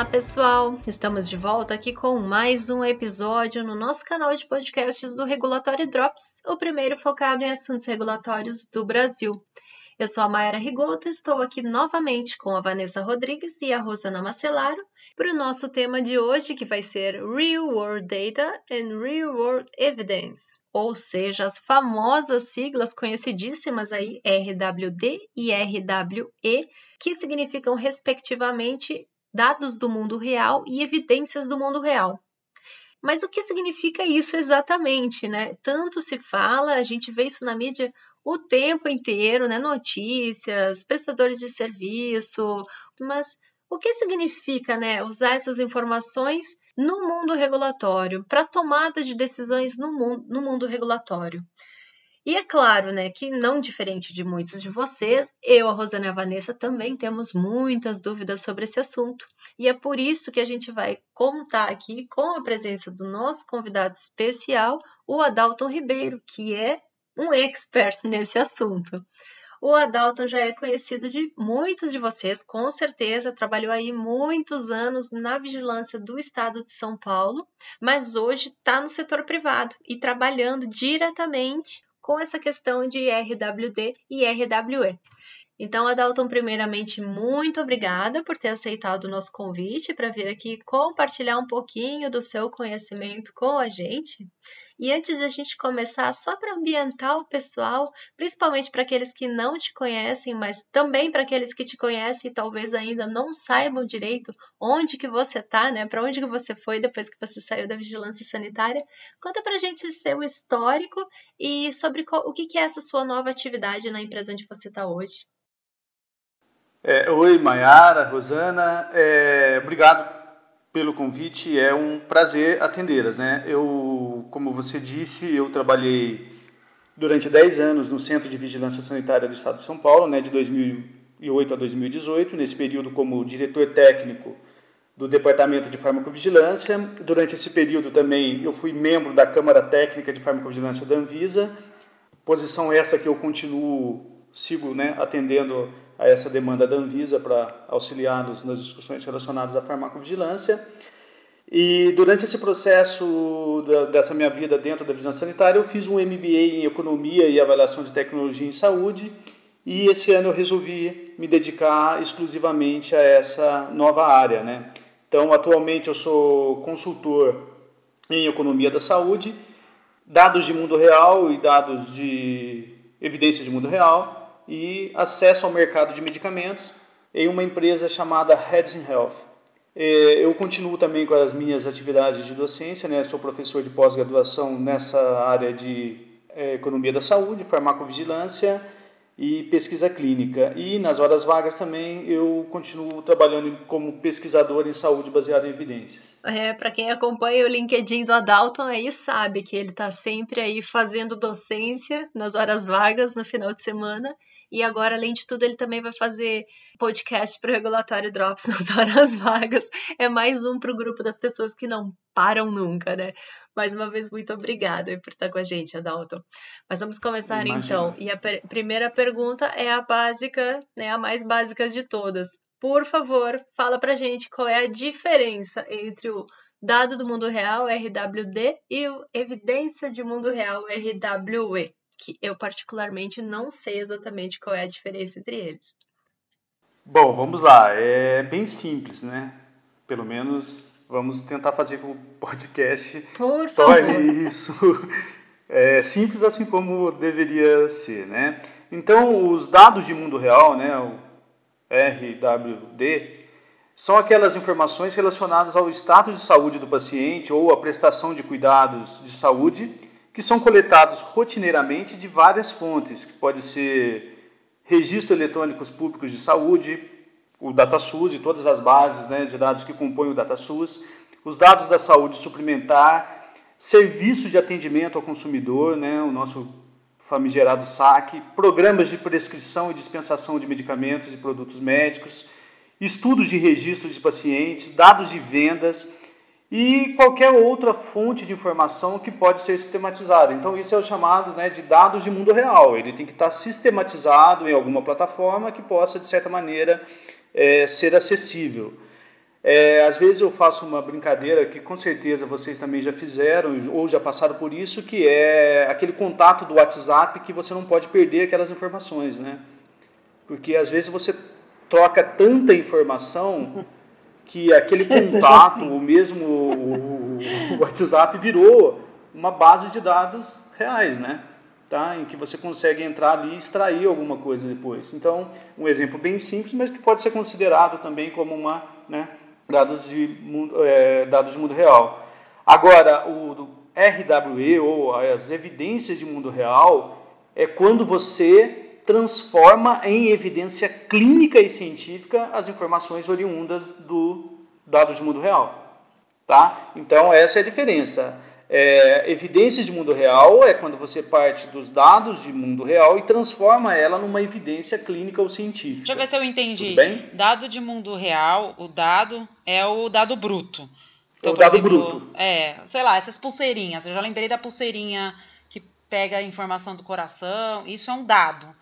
Olá, pessoal! Estamos de volta aqui com mais um episódio no nosso canal de podcasts do Regulatório Drops, o primeiro focado em assuntos regulatórios do Brasil. Eu sou a Mayara Rigoto e estou aqui novamente com a Vanessa Rodrigues e a Rosana Macelaro para o nosso tema de hoje, que vai ser Real World Data and Real World Evidence, ou seja, as famosas siglas conhecidíssimas aí RWD e RWE, que significam respectivamente dados do mundo real e evidências do mundo real. Mas o que significa isso exatamente, né? Tanto se fala, a gente vê isso na mídia o tempo inteiro, né? Notícias, prestadores de serviço, mas o que significa, né, usar essas informações no mundo regulatório para tomada de decisões no mundo, no mundo regulatório? E é claro, né, que não diferente de muitos de vocês, eu, a Rosana e a Vanessa também temos muitas dúvidas sobre esse assunto. E é por isso que a gente vai contar aqui com a presença do nosso convidado especial, o Adalton Ribeiro, que é um expert nesse assunto. O Adalton já é conhecido de muitos de vocês, com certeza, trabalhou aí muitos anos na vigilância do estado de São Paulo, mas hoje está no setor privado e trabalhando diretamente com essa questão de RWD e RWE. Então, Adalton, primeiramente, muito obrigada por ter aceitado o nosso convite para vir aqui compartilhar um pouquinho do seu conhecimento com a gente. E antes de a gente começar, só para ambientar o pessoal, principalmente para aqueles que não te conhecem, mas também para aqueles que te conhecem e talvez ainda não saibam direito onde que você está, né? Para onde que você foi depois que você saiu da vigilância sanitária, conta para a gente seu histórico e sobre o que, que é essa sua nova atividade na empresa onde você está hoje. É, oi, Mayara, Rosana, é, obrigado pelo convite. É um prazer atendê-las. Né? Eu, como você disse, eu trabalhei durante 10 anos no Centro de Vigilância Sanitária do Estado de São Paulo, né, de 2008 a 2018, nesse período como diretor técnico do Departamento de Farmacovigilância. Durante esse período também eu fui membro da Câmara Técnica de Farmacovigilância da Anvisa, posição essa que eu continuo, sigo né, atendendo a essa demanda da Anvisa para auxiliá-los nas discussões relacionadas à farmacovigilância. E durante esse processo da, dessa minha vida dentro da vigilância sanitária, eu fiz um MBA em Economia e Avaliação de Tecnologia em Saúde, e esse ano eu resolvi me dedicar exclusivamente a essa nova área. Né? Então, atualmente eu sou consultor em Economia da Saúde, dados de mundo real e dados de evidências de mundo real, e acesso ao mercado de medicamentos em uma empresa chamada Hedson Health. É, eu continuo também com as minhas atividades de docência, né? sou professor de pós-graduação nessa área de é, economia da saúde, farmacovigilância e pesquisa clínica. E nas horas vagas também eu continuo trabalhando como pesquisador em saúde baseada em evidências. É, para quem acompanha o LinkedIn do Adalton aí sabe que ele está sempre aí fazendo docência nas horas vagas no final de semana e agora, além de tudo, ele também vai fazer podcast para o Regulatório Drops nas horas vagas. É mais um para o grupo das pessoas que não param nunca, né? Mais uma vez, muito obrigada por estar com a gente, Adalto. Mas vamos começar Imagina. então. E a per primeira pergunta é a básica, né? A mais básica de todas. Por favor, fala pra gente qual é a diferença entre o dado do mundo real, RWD, e o evidência de mundo real, RWE que eu particularmente não sei exatamente qual é a diferença entre eles. Bom, vamos lá. É bem simples, né? Pelo menos vamos tentar fazer com o podcast Por torne isso é, simples assim como deveria ser, né? Então, os dados de mundo real, né, o RWD, são aquelas informações relacionadas ao status de saúde do paciente ou à prestação de cuidados de saúde que são coletados rotineiramente de várias fontes, que pode ser registros eletrônicos públicos de saúde, o DataSUS e todas as bases né, de dados que compõem o DataSUS, os dados da saúde suplementar, serviços de atendimento ao consumidor, né, o nosso famigerado SAC, programas de prescrição e dispensação de medicamentos e produtos médicos, estudos de registros de pacientes, dados de vendas, e qualquer outra fonte de informação que pode ser sistematizada. Então, isso é o chamado né, de dados de mundo real. Ele tem que estar sistematizado em alguma plataforma que possa, de certa maneira, é, ser acessível. É, às vezes eu faço uma brincadeira que com certeza vocês também já fizeram ou já passaram por isso, que é aquele contato do WhatsApp que você não pode perder aquelas informações, né? Porque às vezes você troca tanta informação que aquele contato, o mesmo o, o WhatsApp virou uma base de dados reais, né? Tá? Em que você consegue entrar ali e extrair alguma coisa depois. Então, um exemplo bem simples, mas que pode ser considerado também como uma, né, dados de mundo, é, dados de mundo real. Agora, o RWE ou as evidências de mundo real é quando você transforma em evidência clínica e científica as informações oriundas do dados de mundo real. Tá? Então, essa é a diferença. É, evidências de mundo real é quando você parte dos dados de mundo real e transforma ela numa evidência clínica ou científica. Deixa eu ver se eu entendi. Dado de mundo real, o dado é o dado bruto. Então, o dado exemplo, bruto. É, sei lá, essas pulseirinhas. Eu já lembrei da pulseirinha que pega a informação do coração. Isso é um dado.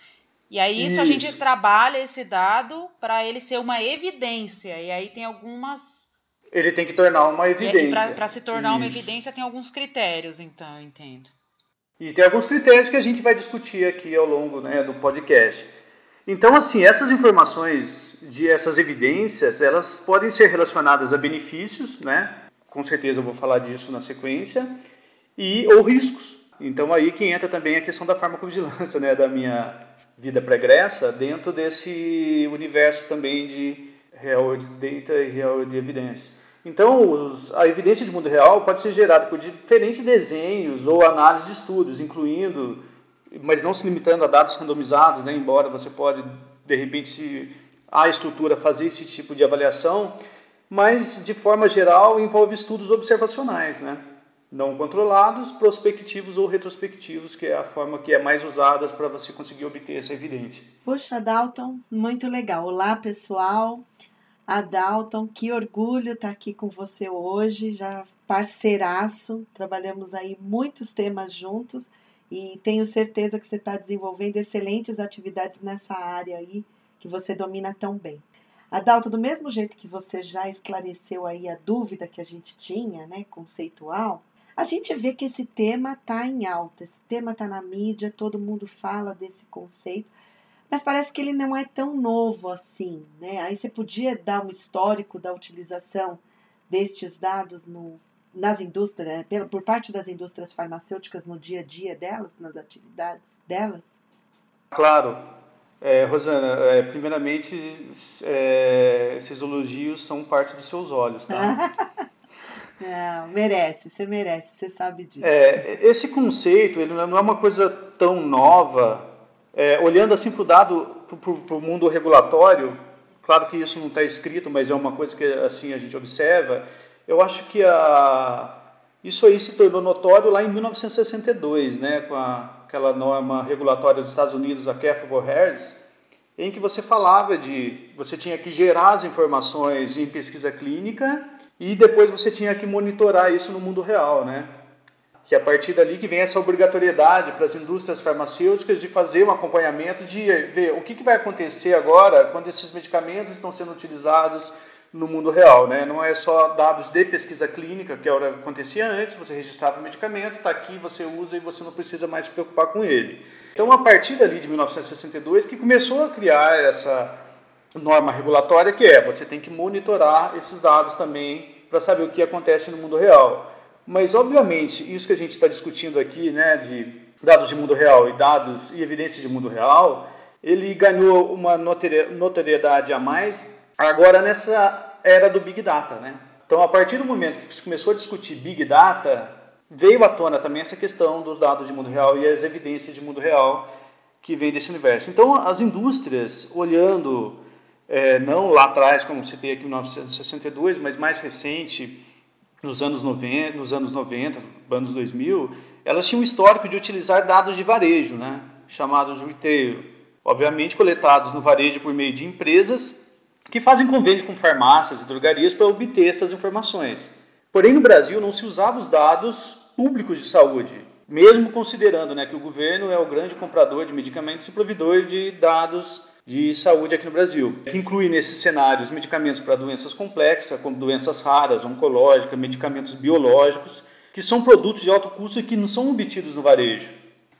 E aí isso, isso. a gente trabalha esse dado para ele ser uma evidência. E aí tem algumas ele tem que tornar uma evidência. Para se tornar Isso. uma evidência, tem alguns critérios, então, eu entendo. E tem alguns critérios que a gente vai discutir aqui ao longo né, do podcast. Então, assim, essas informações, de essas evidências, elas podem ser relacionadas a benefícios, né? Com certeza eu vou falar disso na sequência, e ou riscos. Então, aí que entra também a questão da farmacovigilância, né? Da minha vida pregressa, dentro desse universo também de real data e real de evidência. Então, os, a evidência de mundo real pode ser gerada por diferentes desenhos ou análise de estudos, incluindo, mas não se limitando a dados randomizados, né, embora você pode, de repente, se a estrutura fazer esse tipo de avaliação, mas, de forma geral, envolve estudos observacionais, né? Não controlados, prospectivos ou retrospectivos, que é a forma que é mais usada para você conseguir obter essa evidência. Poxa, Dalton, muito legal. Olá, pessoal a Dalton. Que orgulho estar tá aqui com você hoje, já parceiraço. Trabalhamos aí muitos temas juntos e tenho certeza que você está desenvolvendo excelentes atividades nessa área aí que você domina tão bem. Adalto, do mesmo jeito que você já esclareceu aí a dúvida que a gente tinha, né, conceitual, a gente vê que esse tema está em alta, esse tema está na mídia, todo mundo fala desse conceito, mas parece que ele não é tão novo assim, né? Aí você podia dar um histórico da utilização destes dados no, nas indústrias, né? por parte das indústrias farmacêuticas no dia a dia delas, nas atividades delas? Claro. É, Rosana, é, primeiramente, é, esses elogios são parte dos seus olhos, tá? Não, merece, você merece, você sabe disso. É, esse conceito ele não é uma coisa tão nova é, olhando assim para o dado, para o mundo regulatório, claro que isso não está escrito, mas é uma coisa que assim a gente observa. Eu acho que a, isso aí se tornou notório lá em 1962, né, com a, aquela norma regulatória dos Estados Unidos, a Careful for Harris, em que você falava de você tinha que gerar as informações em pesquisa clínica e depois você tinha que monitorar isso no mundo real, né? que a partir dali que vem essa obrigatoriedade para as indústrias farmacêuticas de fazer um acompanhamento, de ver o que, que vai acontecer agora quando esses medicamentos estão sendo utilizados no mundo real. Né? Não é só dados de pesquisa clínica, que era, acontecia antes, você registrava o medicamento, está aqui, você usa e você não precisa mais se preocupar com ele. Então, a partir dali de 1962, que começou a criar essa norma regulatória, que é você tem que monitorar esses dados também para saber o que acontece no mundo real. Mas, obviamente, isso que a gente está discutindo aqui, né, de dados de mundo real e dados e evidências de mundo real, ele ganhou uma notoriedade a mais agora nessa era do Big Data, né? Então, a partir do momento que se começou a discutir Big Data, veio à tona também essa questão dos dados de mundo real e as evidências de mundo real que vem desse universo. Então, as indústrias, olhando, é, não lá atrás, como citei aqui em 1962, mas mais recente, nos anos 90, nos anos 90, anos 2000, elas tinham um histórico de utilizar dados de varejo, né, chamados retail, obviamente coletados no varejo por meio de empresas que fazem convênio com farmácias e drogarias para obter essas informações. Porém, no Brasil não se usava os dados públicos de saúde, mesmo considerando né, que o governo é o grande comprador de medicamentos e provedor de dados de saúde aqui no Brasil, que inclui nesses cenários medicamentos para doenças complexas, como doenças raras, oncológicas, medicamentos biológicos, que são produtos de alto custo e que não são obtidos no varejo.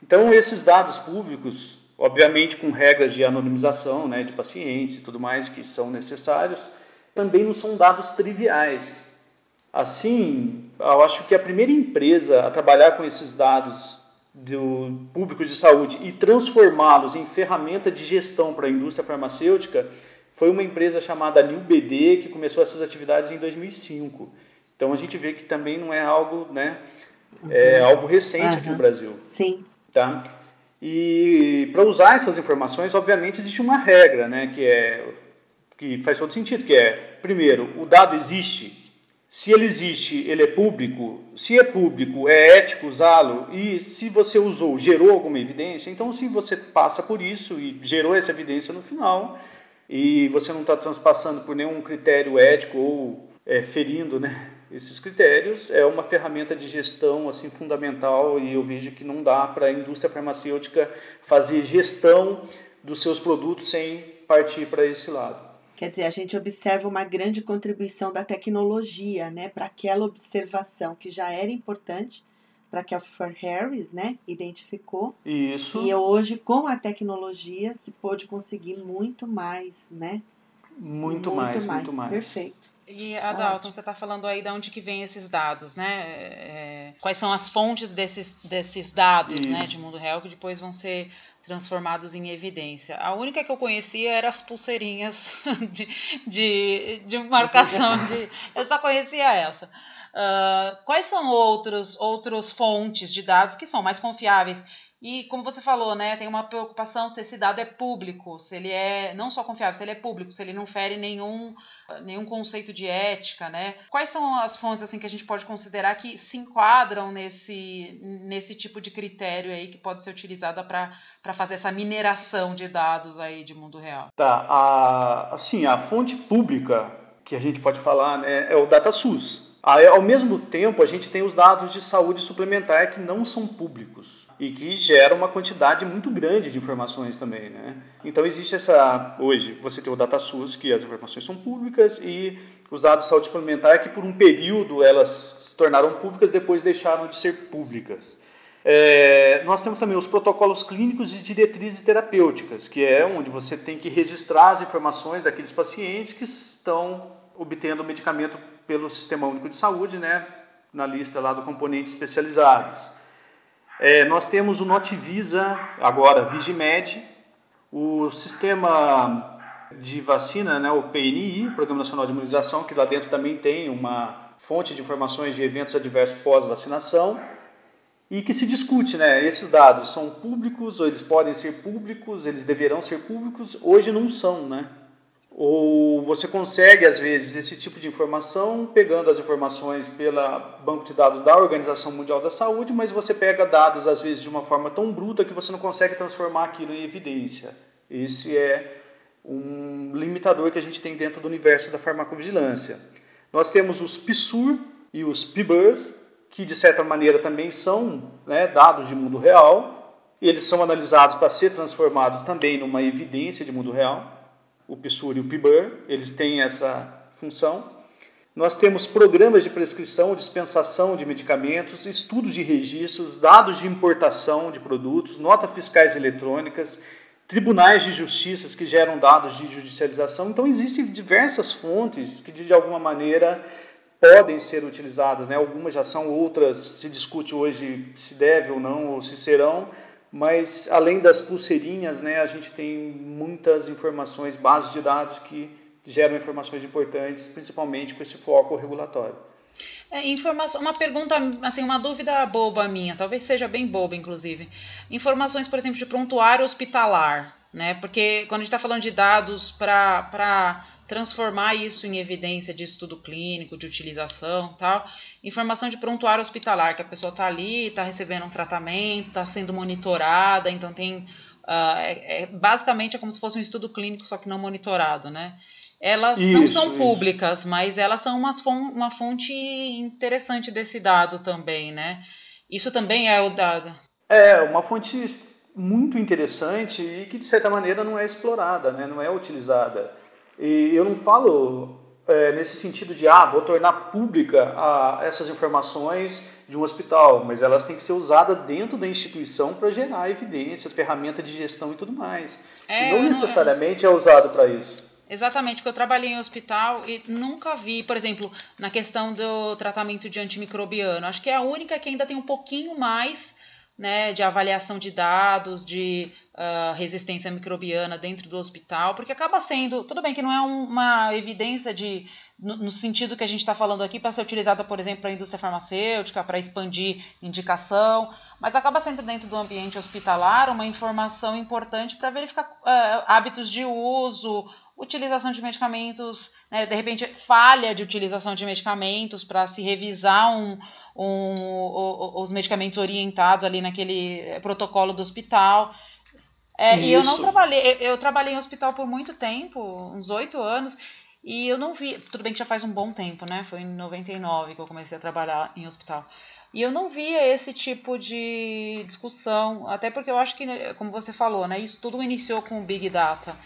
Então, esses dados públicos, obviamente com regras de anonimização né, de pacientes e tudo mais que são necessários, também não são dados triviais. Assim, eu acho que a primeira empresa a trabalhar com esses dados do públicos de saúde e transformá-los em ferramenta de gestão para a indústria farmacêutica foi uma empresa chamada NewBD que começou essas atividades em 2005. Então a gente vê que também não é algo, né, é algo recente uhum. aqui no Brasil. Sim. Tá? E para usar essas informações, obviamente existe uma regra, né, que é que faz todo sentido, que é primeiro, o dado existe, se ele existe, ele é público. Se é público, é ético usá-lo. E se você usou, gerou alguma evidência. Então, se você passa por isso e gerou essa evidência no final, e você não está transpassando por nenhum critério ético ou é, ferindo né, esses critérios, é uma ferramenta de gestão assim fundamental. E eu vejo que não dá para a indústria farmacêutica fazer gestão dos seus produtos sem partir para esse lado. Quer dizer, a gente observa uma grande contribuição da tecnologia, né, para aquela observação que já era importante, para que a For Harris, né, identificou. Isso. E hoje, com a tecnologia, se pôde conseguir muito mais, né? Muito, muito mais, mais, muito mais. Perfeito. E, Adalton, você está falando aí de onde que vem esses dados, né? É, quais são as fontes desses, desses dados, né, de mundo real, que depois vão ser transformados em evidência. A única que eu conhecia era as pulseirinhas de, de, de marcação de. Eu só conhecia essa. Uh, quais são outros outros fontes de dados que são mais confiáveis? E como você falou, né, tem uma preocupação se esse dado é público, se ele é não só confiável, se ele é público, se ele não fere nenhum, nenhum conceito de ética, né? Quais são as fontes assim que a gente pode considerar que se enquadram nesse, nesse tipo de critério aí que pode ser utilizada para fazer essa mineração de dados aí de mundo real? Tá, a, assim, a fonte pública que a gente pode falar né, é o DataSUS. Ao mesmo tempo, a gente tem os dados de saúde suplementar que não são públicos e que gera uma quantidade muito grande de informações também, né? Então existe essa hoje você tem o DataSUS que as informações são públicas e os dados de saúde suplementar que por um período elas se tornaram públicas depois deixaram de ser públicas. É, nós temos também os protocolos clínicos e diretrizes terapêuticas, que é onde você tem que registrar as informações daqueles pacientes que estão obtendo o medicamento pelo Sistema Único de Saúde, né, na lista lá do componente especializados. É, nós temos o Notivisa, agora Vigimed, o sistema de vacina, né, o PNI, Programa Nacional de Imunização, que lá dentro também tem uma fonte de informações de eventos adversos pós-vacinação, e que se discute, né, esses dados são públicos, ou eles podem ser públicos, eles deverão ser públicos, hoje não são, né? Ou você consegue, às vezes, esse tipo de informação pegando as informações pela banco de dados da Organização Mundial da Saúde, mas você pega dados, às vezes, de uma forma tão bruta que você não consegue transformar aquilo em evidência. Esse é um limitador que a gente tem dentro do universo da farmacovigilância. Nós temos os PSUR e os PBURS, que de certa maneira também são né, dados de mundo real, eles são analisados para ser transformados também numa evidência de mundo real o PSUR e o PIBUR, eles têm essa função. Nós temos programas de prescrição, dispensação de medicamentos, estudos de registros, dados de importação de produtos, notas fiscais eletrônicas, tribunais de justiça que geram dados de judicialização. Então, existem diversas fontes que, de alguma maneira, podem ser utilizadas. Né? Algumas já são, outras se discute hoje se deve ou não, ou se serão, mas além das pulseirinhas, né, a gente tem muitas informações, bases de dados que geram informações importantes, principalmente com esse foco regulatório. É, informação, uma pergunta, assim, uma dúvida boba minha, talvez seja bem boba, inclusive. Informações, por exemplo, de prontuário hospitalar, né? Porque quando a gente está falando de dados para transformar isso em evidência de estudo clínico, de utilização tal. Informação de prontuário hospitalar, que a pessoa está ali, está recebendo um tratamento, está sendo monitorada, então tem. Uh, é, é, basicamente é como se fosse um estudo clínico, só que não monitorado, né? Elas isso, não são isso. públicas, mas elas são umas uma fonte interessante desse dado também, né? Isso também é o dado. É, uma fonte muito interessante e que de certa maneira não é explorada, né? não é utilizada. E eu não falo é, nesse sentido de ah, vou tornar pública a, essas informações de um hospital, mas elas têm que ser usadas dentro da instituição para gerar evidências, ferramenta de gestão e tudo mais. É, não necessariamente é usado para isso. Exatamente, porque eu trabalhei em hospital e nunca vi, por exemplo, na questão do tratamento de antimicrobiano. Acho que é a única que ainda tem um pouquinho mais né, de avaliação de dados, de uh, resistência microbiana dentro do hospital, porque acaba sendo, tudo bem que não é um, uma evidência de, no, no, sentido que a gente está falando aqui, para ser utilizada, por exemplo, para a indústria farmacêutica, para expandir indicação, mas acaba sendo dentro do ambiente hospitalar uma informação importante para verificar uh, hábitos de uso, utilização de medicamentos, né, de repente falha de utilização de medicamentos para se revisar um, um, os medicamentos orientados ali naquele eh, protocolo do hospital. É, e eu não trabalhei, eu trabalhei em hospital por muito tempo, uns oito anos, e eu não vi, tudo bem que já faz um bom tempo, né? Foi em 99 que eu comecei a trabalhar em hospital. E eu não via esse tipo de discussão, até porque eu acho que, como você falou, né, isso tudo iniciou com o Big Data.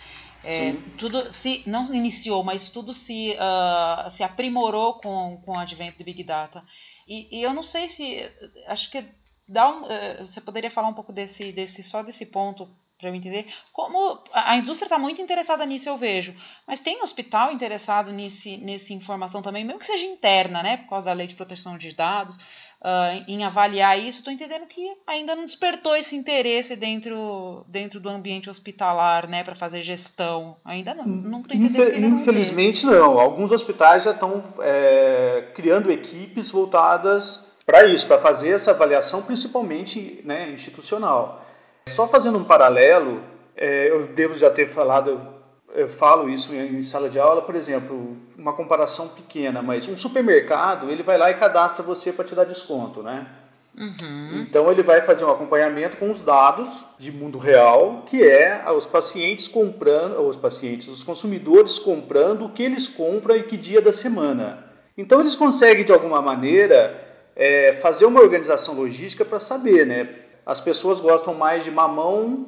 É, tudo se não iniciou, mas tudo se, uh, se aprimorou com, com o advento do Big Data. E, e eu não sei se. Acho que dá um, uh, você poderia falar um pouco desse, desse só desse ponto para eu entender como a indústria está muito interessada nisso eu vejo mas tem hospital interessado nesse nessa informação também mesmo que seja interna né por causa da lei de proteção de dados uh, em avaliar isso, estou entendendo que ainda não despertou esse interesse dentro, dentro do ambiente hospitalar, né, para fazer gestão. Ainda não. não tô entendendo Infel Infelizmente não, não. Alguns hospitais já estão é, criando equipes voltadas para isso, para fazer essa avaliação, principalmente né, institucional. Só fazendo um paralelo, é, eu devo já ter falado eu falo isso em sala de aula, por exemplo, uma comparação pequena, mas um supermercado, ele vai lá e cadastra você para te dar desconto, né? Uhum. Então ele vai fazer um acompanhamento com os dados de mundo real, que é os pacientes comprando, os pacientes, os consumidores comprando o que eles compram e que dia da semana. Então eles conseguem de alguma maneira é, fazer uma organização logística para saber, né? As pessoas gostam mais de mamão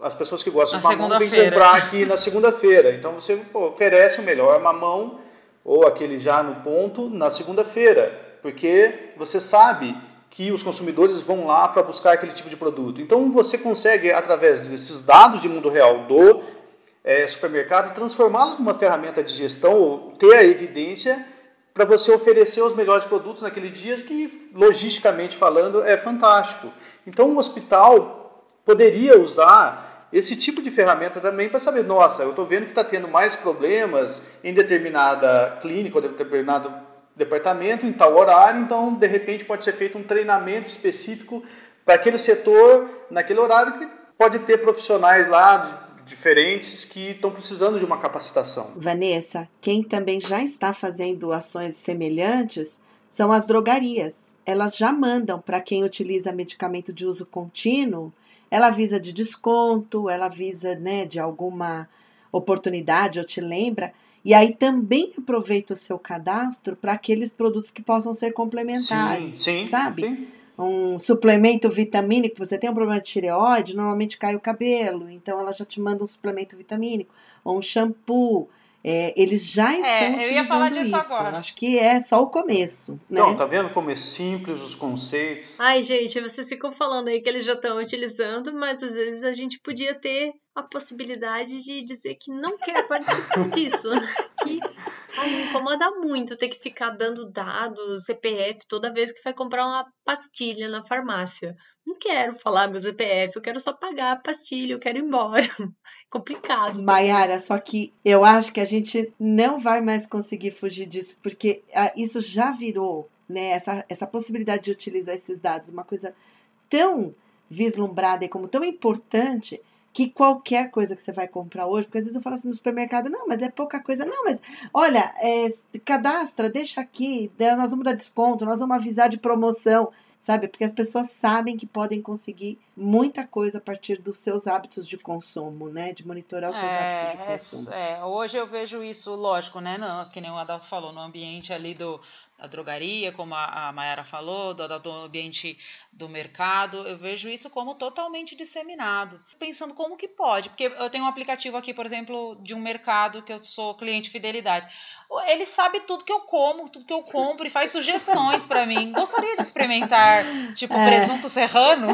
as pessoas que gostam na de mamão vêm comprar aqui na segunda-feira. Então você pô, oferece o melhor mamão ou aquele já no ponto na segunda-feira, porque você sabe que os consumidores vão lá para buscar aquele tipo de produto. Então você consegue, através desses dados de mundo real do é, supermercado, transformá-los numa ferramenta de gestão ou ter a evidência para você oferecer os melhores produtos naquele dia, que logisticamente falando é fantástico. Então o hospital poderia usar esse tipo de ferramenta também para saber, nossa, eu estou vendo que está tendo mais problemas em determinada clínica ou determinado departamento em tal horário, então de repente pode ser feito um treinamento específico para aquele setor naquele horário que pode ter profissionais lá diferentes que estão precisando de uma capacitação. Vanessa, quem também já está fazendo ações semelhantes são as drogarias. Elas já mandam para quem utiliza medicamento de uso contínuo ela avisa de desconto, ela avisa né, de alguma oportunidade ou te lembra. E aí também aproveita o seu cadastro para aqueles produtos que possam ser complementares. Sim, sim, sabe? Sim. Um suplemento vitamínico, você tem um problema de tireoide, normalmente cai o cabelo, então ela já te manda um suplemento vitamínico, ou um shampoo. É, eles já é, estão é, eu utilizando ia falar disso isso. Agora. Acho que é só o começo. Né? Não, tá vendo como é simples os conceitos? Ai, gente, vocês ficam falando aí que eles já estão utilizando, mas às vezes a gente podia ter a possibilidade de dizer que não quer participar disso. que ai, me incomoda muito ter que ficar dando dados, CPF, toda vez que vai comprar uma pastilha na farmácia. Não quero falar meu CPF, eu quero só pagar a pastilha, eu quero ir embora. Complicado. Maiara, só que eu acho que a gente não vai mais conseguir fugir disso, porque ah, isso já virou, né, essa, essa possibilidade de utilizar esses dados, uma coisa tão vislumbrada e como tão importante que qualquer coisa que você vai comprar hoje, porque às vezes eu falo assim no supermercado, não, mas é pouca coisa, não, mas olha, é, cadastra, deixa aqui, nós vamos dar desconto, nós vamos avisar de promoção sabe? Porque as pessoas sabem que podem conseguir muita coisa a partir dos seus hábitos de consumo, né? De monitorar os seus é, hábitos de consumo. É, hoje eu vejo isso, lógico, né? No, que nem o Adalto falou, no ambiente ali do, da drogaria, como a, a Mayara falou, do, do ambiente do mercado, eu vejo isso como totalmente disseminado. Pensando como que pode, porque eu tenho um aplicativo aqui, por exemplo, de um mercado que eu sou cliente fidelidade. Ele sabe tudo que eu como, tudo que eu compro e faz sugestões para mim. Gostaria de experimentar, tipo, é. presunto serrano?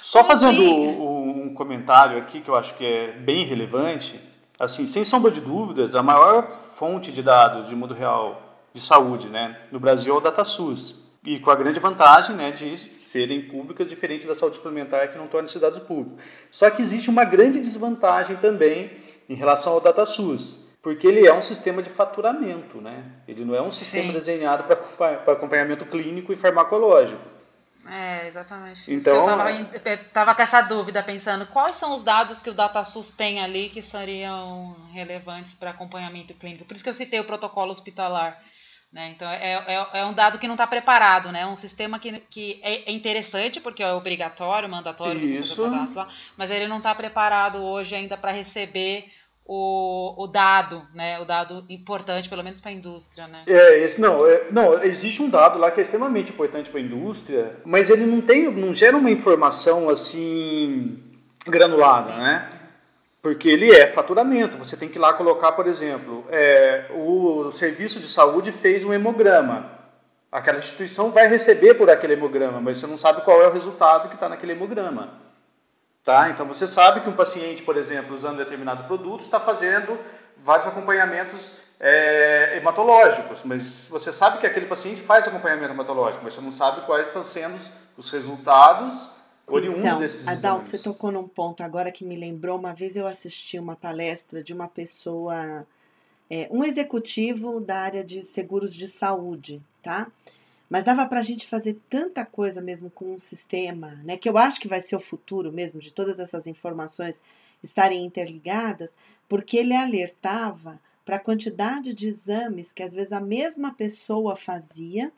Só fazendo um comentário aqui que eu acho que é bem relevante assim, sem sombra de dúvidas, a maior fonte de dados de mundo real de saúde, né, no Brasil é o DataSUS. E com a grande vantagem, né, de serem públicas, diferente da saúde suplementar que não torna esses dados públicos. Só que existe uma grande desvantagem também em relação ao DataSUS, porque ele é um sistema de faturamento, né? Ele não é um sistema Sim. desenhado para acompanhamento clínico e farmacológico. É, exatamente. Então, eu estava com essa dúvida, pensando quais são os dados que o DataSUS tem ali que seriam relevantes para acompanhamento clínico. Por isso que eu citei o protocolo hospitalar. Né? Então, é, é, é um dado que não está preparado, né? É um sistema que, que é, é interessante, porque é obrigatório, mandatório, isso. mas ele não está preparado hoje ainda para receber o, o dado, né? O dado importante, pelo menos para a indústria, né? É, esse não, é, não, existe um dado lá que é extremamente importante para a indústria, mas ele não tem, não gera uma informação assim granulada, Sim. né? Porque ele é faturamento. Você tem que ir lá colocar, por exemplo, é, o serviço de saúde fez um hemograma. Aquela instituição vai receber por aquele hemograma, mas você não sabe qual é o resultado que está naquele hemograma. Tá? Então você sabe que um paciente, por exemplo, usando determinado produto, está fazendo vários acompanhamentos é, hematológicos, mas você sabe que aquele paciente faz acompanhamento hematológico, mas você não sabe quais estão sendo os resultados oriundos então, desses Adalto, você tocou num ponto agora que me lembrou. Uma vez eu assisti uma palestra de uma pessoa, é, um executivo da área de seguros de saúde, tá? Mas dava para a gente fazer tanta coisa mesmo com um sistema, né? Que eu acho que vai ser o futuro mesmo de todas essas informações estarem interligadas, porque ele alertava para a quantidade de exames que às vezes a mesma pessoa fazia.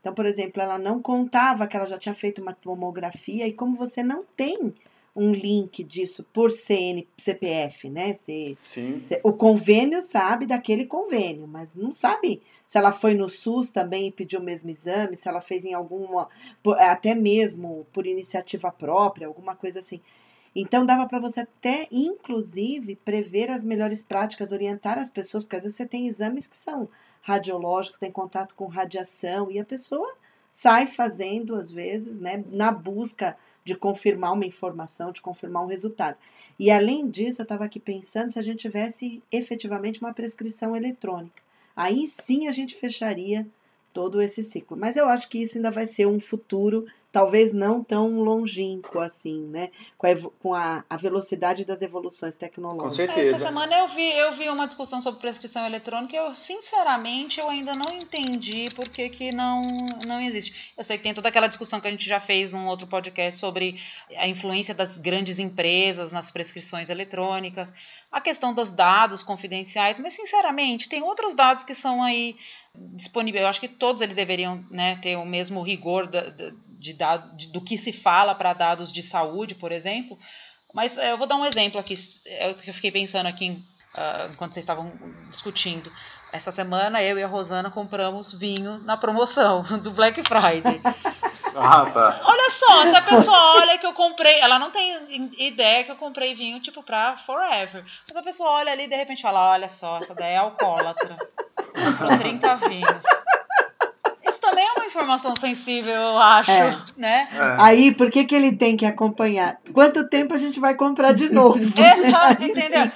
Então, por exemplo, ela não contava que ela já tinha feito uma tomografia e como você não tem um link disso por CN, CPF, né? Se, Sim. Se, o convênio sabe daquele convênio, mas não sabe se ela foi no SUS também e pediu o mesmo exame, se ela fez em alguma, até mesmo por iniciativa própria, alguma coisa assim. Então dava para você até, inclusive, prever as melhores práticas, orientar as pessoas, porque às vezes você tem exames que são radiológicos, tem contato com radiação, e a pessoa sai fazendo, às vezes, né, na busca de confirmar uma informação, de confirmar um resultado. E além disso, eu estava aqui pensando se a gente tivesse efetivamente uma prescrição eletrônica. Aí sim a gente fecharia todo esse ciclo. Mas eu acho que isso ainda vai ser um futuro talvez não tão longínquo assim, né? Com, a, com a, a, velocidade das evoluções tecnológicas. Com certeza. Essa semana eu vi, eu vi uma discussão sobre prescrição eletrônica e eu, sinceramente, eu ainda não entendi por que, que não, não existe. Eu sei que tem toda aquela discussão que a gente já fez num outro podcast sobre a influência das grandes empresas nas prescrições eletrônicas, a questão dos dados confidenciais, mas, sinceramente, tem outros dados que são aí disponíveis. Eu acho que todos eles deveriam né, ter o mesmo rigor da, da de dado, de, do que se fala para dados de saúde, por exemplo. Mas eu vou dar um exemplo aqui, é que eu fiquei pensando aqui uh, enquanto vocês estavam discutindo. Essa semana eu e a Rosana compramos vinho na promoção do Black Friday. Ah, tá. Olha só, se a pessoa olha que eu comprei, ela não tem ideia que eu comprei vinho tipo pra forever. Mas a pessoa olha ali e de repente fala: Olha só, essa daí é alcoólatra. Comprou 30 vinhos é informação sensível, eu acho, é. né? É. Aí, por que, que ele tem que acompanhar? Quanto tempo a gente vai comprar de novo? Exato, entendeu?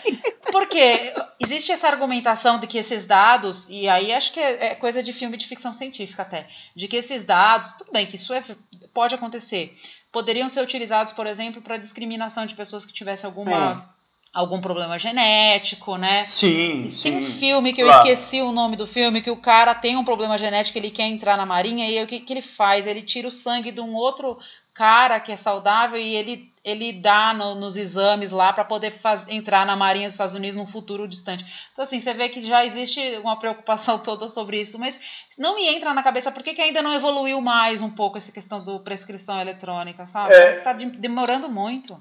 Porque existe essa argumentação de que esses dados, e aí acho que é, é coisa de filme de ficção científica até, de que esses dados, tudo bem que isso é, pode acontecer, poderiam ser utilizados, por exemplo, para discriminação de pessoas que tivessem alguma é algum problema genético, né? Sim, Tem um filme que eu claro. esqueci o nome do filme, que o cara tem um problema genético, ele quer entrar na marinha, e aí o que, que ele faz? Ele tira o sangue de um outro cara que é saudável e ele, ele dá no, nos exames lá para poder faz, entrar na Marinha dos Estados Unidos num futuro distante. Então, assim, você vê que já existe uma preocupação toda sobre isso, mas não me entra na cabeça por que, que ainda não evoluiu mais um pouco essa questão do prescrição eletrônica, sabe? Está é, demorando muito.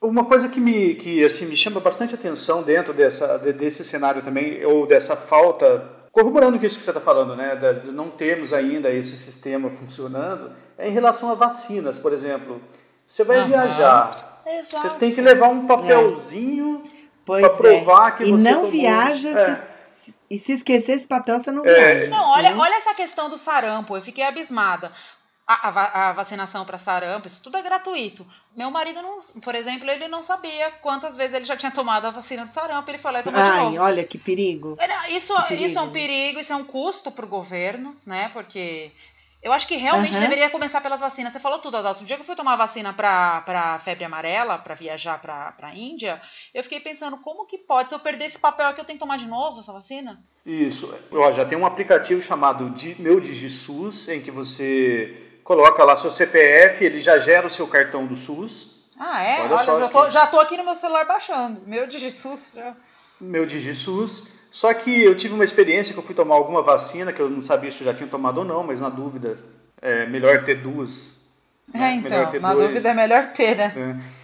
Uma coisa que me, que, assim, me chama bastante atenção dentro dessa, desse cenário também, ou dessa falta corroborando com isso que você está falando, né, de não termos ainda esse sistema funcionando, é em relação a vacinas, por exemplo. Você vai uhum. viajar, Exato. você tem que levar um papelzinho é. para provar é. que e você E não tomou... viaja é. se, e se esquecer esse papel, você não é. viaja. Não, olha, olha essa questão do sarampo, eu fiquei abismada a, a, a vacinação para sarampo, isso tudo é gratuito. Meu marido, não, por exemplo, ele não sabia quantas vezes ele já tinha tomado a vacina do sarampo. Ele falou, tomou Ai, de novo. olha que perigo. Isso, que perigo. isso é um perigo, isso é um custo para o governo, né? Porque eu acho que realmente uhum. deveria começar pelas vacinas. Você falou tudo, Adalto. O dia que eu fui tomar vacina para febre amarela, para viajar para a Índia, eu fiquei pensando, como que pode, se eu perder esse papel aqui, eu tenho que tomar de novo essa vacina? Isso. Ó, já tem um aplicativo chamado Meu DigiSUS, em que você coloca lá seu CPF, ele já gera o seu cartão do SUS. Ah, é? Olha, Olha já, tô, já tô aqui no meu celular baixando. Meu DigiSUS já. Meu DigiSUS. Só que eu tive uma experiência que eu fui tomar alguma vacina, que eu não sabia se eu já tinha tomado ou não, mas na dúvida, é melhor ter duas. É, né? então, na dois. dúvida é melhor ter, né? É.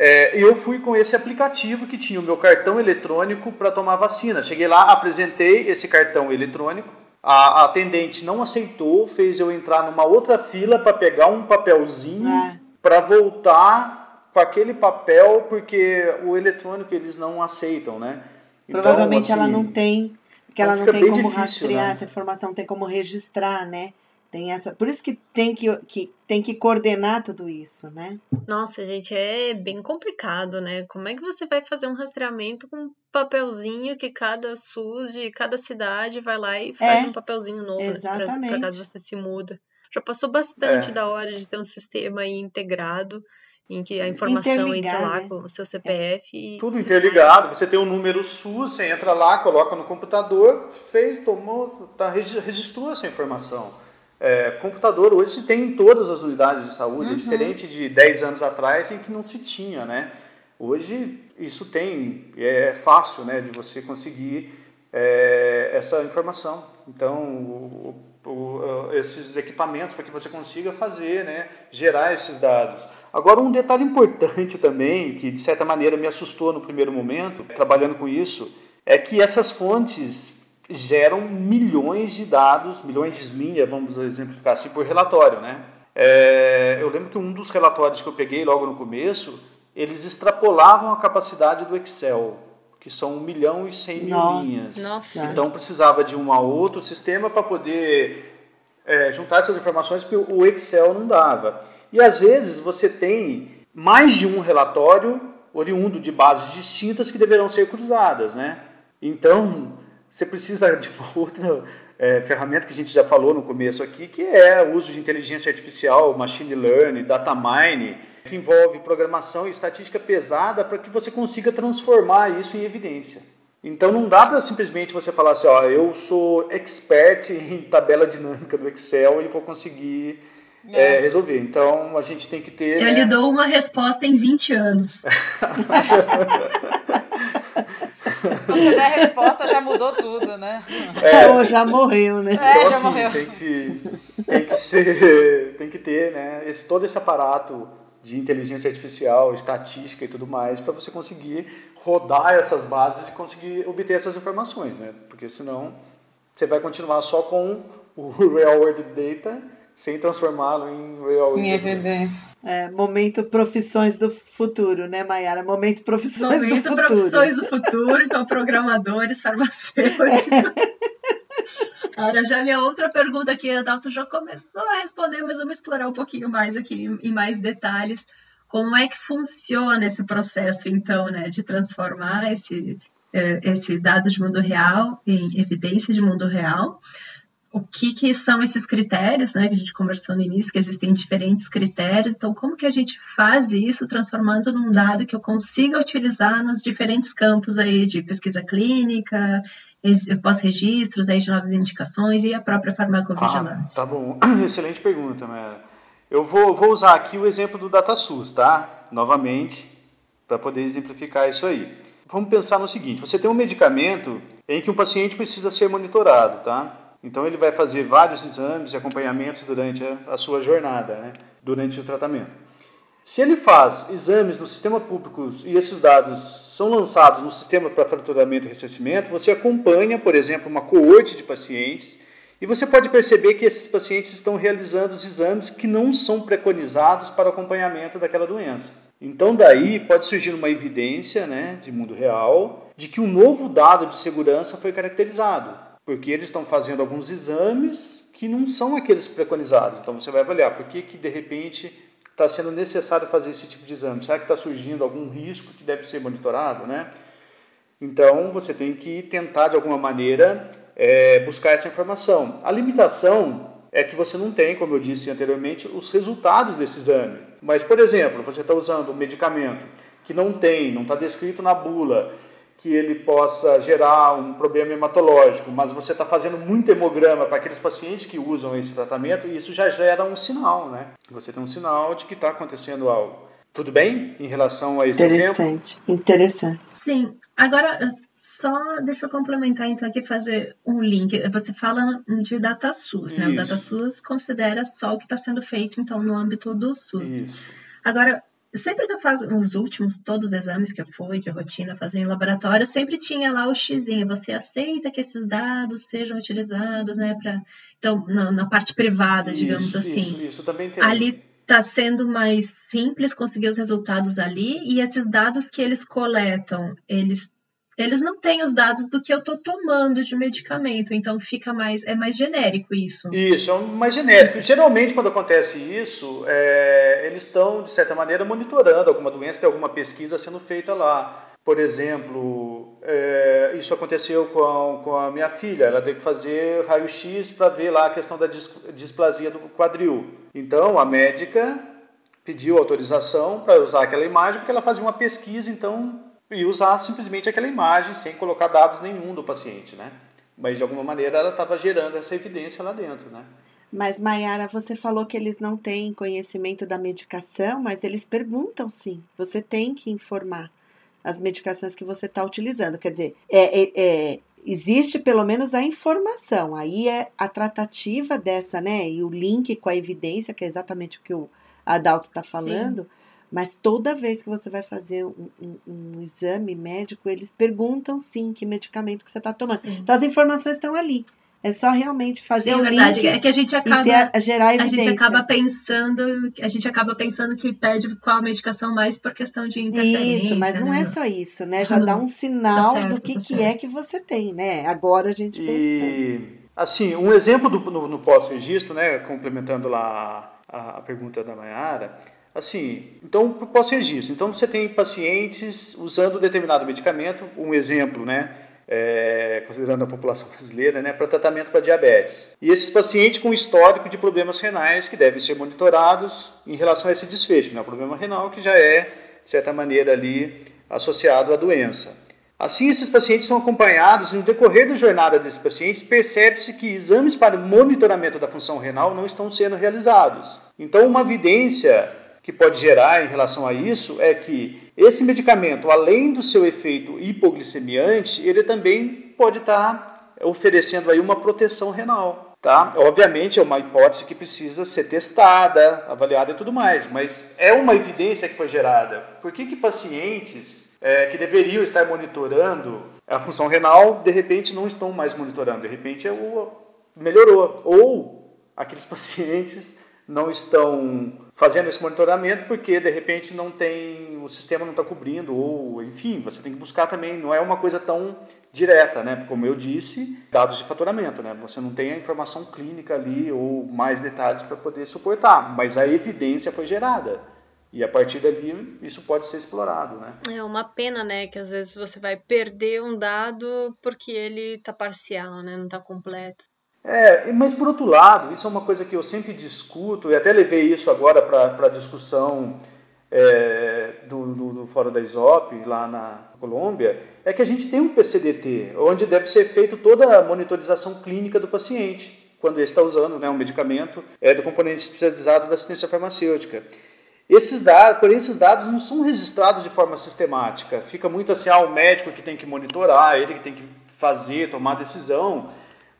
É, eu fui com esse aplicativo que tinha o meu cartão eletrônico para tomar vacina. Cheguei lá, apresentei esse cartão eletrônico, a, atendente não aceitou, fez eu entrar numa outra fila para pegar um papelzinho é. para voltar com aquele papel, porque o eletrônico eles não aceitam, né? Então, Provavelmente então, assim, ela não tem, que ela então não tem como difícil, rastrear né? essa informação, não tem como registrar, né? Tem essa, por isso que tem que, que tem que coordenar tudo isso, né? Nossa, gente, é bem complicado, né? Como é que você vai fazer um rastreamento com um papelzinho que cada SUS de cada cidade vai lá e faz é, um papelzinho novo né? para caso você se muda. Já passou bastante é. da hora de ter um sistema aí integrado em que a informação entra lá né? com o seu CPF. É. Tudo interligado. Sai. Você tem um número SUS, você entra lá, coloca no computador, fez, tomou, tá, registrou essa informação. É, computador hoje se tem em todas as unidades de saúde, é uhum. diferente de 10 anos atrás em que não se tinha, né? Hoje isso tem, é fácil, né, de você conseguir é, essa informação. Então, o, o, esses equipamentos para que você consiga fazer, né, gerar esses dados. Agora, um detalhe importante também, que de certa maneira me assustou no primeiro momento, trabalhando com isso, é que essas fontes geram milhões de dados, milhões de linhas, vamos exemplificar assim, por relatório, né? É, eu lembro que um dos relatórios que eu peguei logo no começo, eles extrapolavam a capacidade do Excel, que são 1 milhão e 100 mil nossa, linhas. Nossa. Então precisava de um outro sistema para poder é, juntar essas informações, porque o Excel não dava. E às vezes você tem mais de um relatório oriundo de bases distintas que deverão ser cruzadas, né? Então, você precisa de uma outra é, ferramenta que a gente já falou no começo aqui, que é o uso de inteligência artificial, machine learning, data mining, que envolve programação e estatística pesada para que você consiga transformar isso em evidência. Então não dá para simplesmente você falar assim, ó, eu sou expert em tabela dinâmica do Excel e vou conseguir é. É, resolver. Então a gente tem que ter. Eu né... lhe dou uma resposta em 20 anos. Quando você der a resposta, já mudou tudo, né? É, já morreu, né? É, então, já assim, morreu. Tem que, tem que ser, tem que ter, né? Esse, todo esse aparato de inteligência artificial, estatística e tudo mais, para você conseguir rodar essas bases e conseguir obter essas informações, né? Porque senão você vai continuar só com o real world data sem transformá-lo em real Em evidência. É, momento profissões do futuro, né, Mayara? Momento profissões momento do futuro. profissões do futuro, então programadores, farmacêuticos. Agora, já minha outra pergunta aqui, a Dalton já começou a responder, mas vamos explorar um pouquinho mais aqui, em mais detalhes. Como é que funciona esse processo, então, né, de transformar esse, é, esse dado de mundo real em evidência de mundo real? O que, que, são esses critérios, né, que a gente conversou no início, que existem diferentes critérios, então como que a gente faz isso transformando num dado que eu consiga utilizar nos diferentes campos aí de pesquisa clínica, pós-registros aí de novas indicações e a própria farmacovigilância? Ah, tá bom, excelente pergunta, Mara. Eu vou, vou usar aqui o exemplo do DataSUS, tá? Novamente, para poder exemplificar isso aí. Vamos pensar no seguinte: você tem um medicamento em que um paciente precisa ser monitorado, tá? Então ele vai fazer vários exames e acompanhamentos durante a, sua jornada, né? durante o tratamento. Se ele faz exames no sistema público e esses dados são lançados no sistema para fraturamento e ressarcimento, você acompanha, por exemplo, uma coorte de pacientes e você pode perceber que esses pacientes estão realizando os exames que não são preconizados para o acompanhamento daquela doença. Então, daí pode surgir uma evidência né, de mundo real de que um novo dado de segurança foi caracterizado, porque eles estão fazendo alguns exames que não são aqueles preconizados. Então, você vai avaliar por que, que de repente está sendo necessário fazer esse tipo de exame. Será que está surgindo algum risco que deve ser monitorado? Né? Então, você tem que tentar, de alguma maneira, é, buscar essa informação. A limitação é que você não tem, como eu disse anteriormente, os resultados desse exame. Mas, por exemplo, você está usando um medicamento que não tem, não está descrito na bula, que ele possa gerar um problema hematológico, mas você está fazendo muito hemograma para aqueles pacientes que usam esse tratamento, e isso já gera um sinal, né? Você tem um sinal de que está acontecendo algo. Tudo bem em relação a esse interessante, exemplo? Interessante, Sim. Agora, só deixa eu complementar então aqui, fazer um link. Você fala de DataSUS, né? O DataSUS considera só o que está sendo feito, então, no âmbito do SUS. Isso. Agora, sempre que eu faço os últimos, todos os exames que eu fui de rotina fazer em laboratório, sempre tinha lá o xizinho, você aceita que esses dados sejam utilizados, né, para então na, na, parte privada, digamos isso, assim. Isso, isso também tem. Ali está sendo mais simples conseguir os resultados ali e esses dados que eles coletam, eles eles não têm os dados do que eu estou tomando de medicamento, então fica mais é mais genérico isso. Isso, é mais genérico. Geralmente quando acontece isso, é, eles estão de certa maneira monitorando alguma doença, tem alguma pesquisa sendo feita lá. Por exemplo, é, isso aconteceu com a, com a, minha filha. Ela teve que fazer raio-x para ver lá a questão da displasia do quadril. Então, a médica pediu autorização para usar aquela imagem, porque ela fazia uma pesquisa, então, e usar simplesmente aquela imagem, sem colocar dados nenhum do paciente, né? Mas, de alguma maneira, ela estava gerando essa evidência lá dentro, né? Mas, Mayara, você falou que eles não têm conhecimento da medicação, mas eles perguntam sim. Você tem que informar as medicações que você está utilizando. Quer dizer, é, é, é, existe pelo menos a informação. Aí é a tratativa dessa, né? E o link com a evidência, que é exatamente o que o Adalto está falando. Sim. Mas toda vez que você vai fazer um, um, um, exame médico, eles perguntam sim que medicamento que você está tomando. Sim. Então as informações estão ali. É só realmente fazer Sim, o verdade. link é que a gente acaba ter, gerar evidência. A gente acaba pensando, a gente acaba pensando que pede qual medicação mais por questão de interferência. Isso, mas não né? é só isso, né? Já dá um sinal tá certo, do que, tá que é que você tem, né? Agora a gente e, assim, um exemplo do, no, no pós-registro, né? Complementando lá a, a pergunta da Mayara, assim, então pós-registro, então você tem pacientes usando determinado medicamento, um exemplo, né? é, considerando a população brasileira, né, para tratamento para diabetes. E esses pacientes com histórico de problemas renais que devem ser monitorados em relação a esse desfecho, né, o problema renal que já é, de certa maneira, ali associado à doença. Assim, esses pacientes são acompanhados e no decorrer da jornada desses pacientes percebe-se que exames para monitoramento da função renal não estão sendo realizados. Então, uma evidência que pode gerar em relação a isso é que esse medicamento, além do seu efeito hipoglicemiante, ele também pode estar oferecendo aí uma proteção renal. Tá? Obviamente é uma hipótese que precisa ser testada, avaliada e tudo mais, mas é uma evidência que foi gerada. Por que, que pacientes é, que deveriam estar monitorando a função renal, de repente não estão mais monitorando? De repente é o, melhorou. Ou aqueles pacientes não estão fazendo esse monitoramento porque de repente não tem o sistema não está cobrindo ou enfim você tem que buscar também não é uma coisa tão direta né como eu disse dados de faturamento né você não tem a informação clínica ali ou mais detalhes para poder suportar mas a evidência foi gerada e a partir dali isso pode ser explorado, né? É uma pena, né, que às vezes você vai perder um dado porque ele está parcial, né, não está completo. É, mas por outro lado, isso é uma coisa que eu sempre discuto, e até levei isso agora para a discussão é, do, do, do, Fórum da ISOP, lá na Colômbia, é que a gente tem um PCDT, onde deve ser feita toda a monitorização clínica do paciente. quando ele está usando né, um medicamento é, do componente especializado da assistência farmacêutica. Esses dados, porém, esses dados não são registrados de forma sistemática. Fica muito assim, ah, o médico que tem que monitorar, ele que tem que fazer, tomar decisão.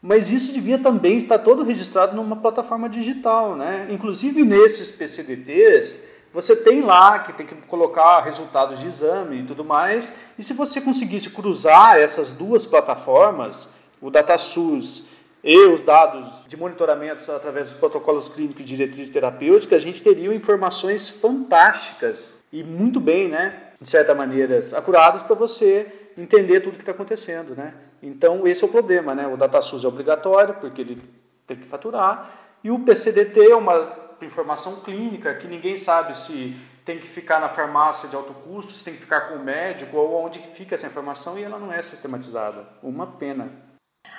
Mas isso devia também estar todo registrado numa plataforma digital, né? Inclusive nesses PCDTs, você tem lá que tem que colocar resultados de exame e tudo mais. E se você conseguisse cruzar essas duas plataformas, o DataSUS e os dados de monitoramento através dos protocolos clínicos de diretrizes terapêuticas, a gente teria informações fantásticas e muito bem, né, de certa maneira, acuradas para você entender tudo o que está acontecendo, né? Então esse é o problema, né? O DataSUS é obrigatório porque ele tem que faturar e o PCDT é uma informação clínica que ninguém sabe se tem que ficar na farmácia de alto custo, se tem que ficar com o médico ou onde fica essa informação e ela não é sistematizada. Uma pena.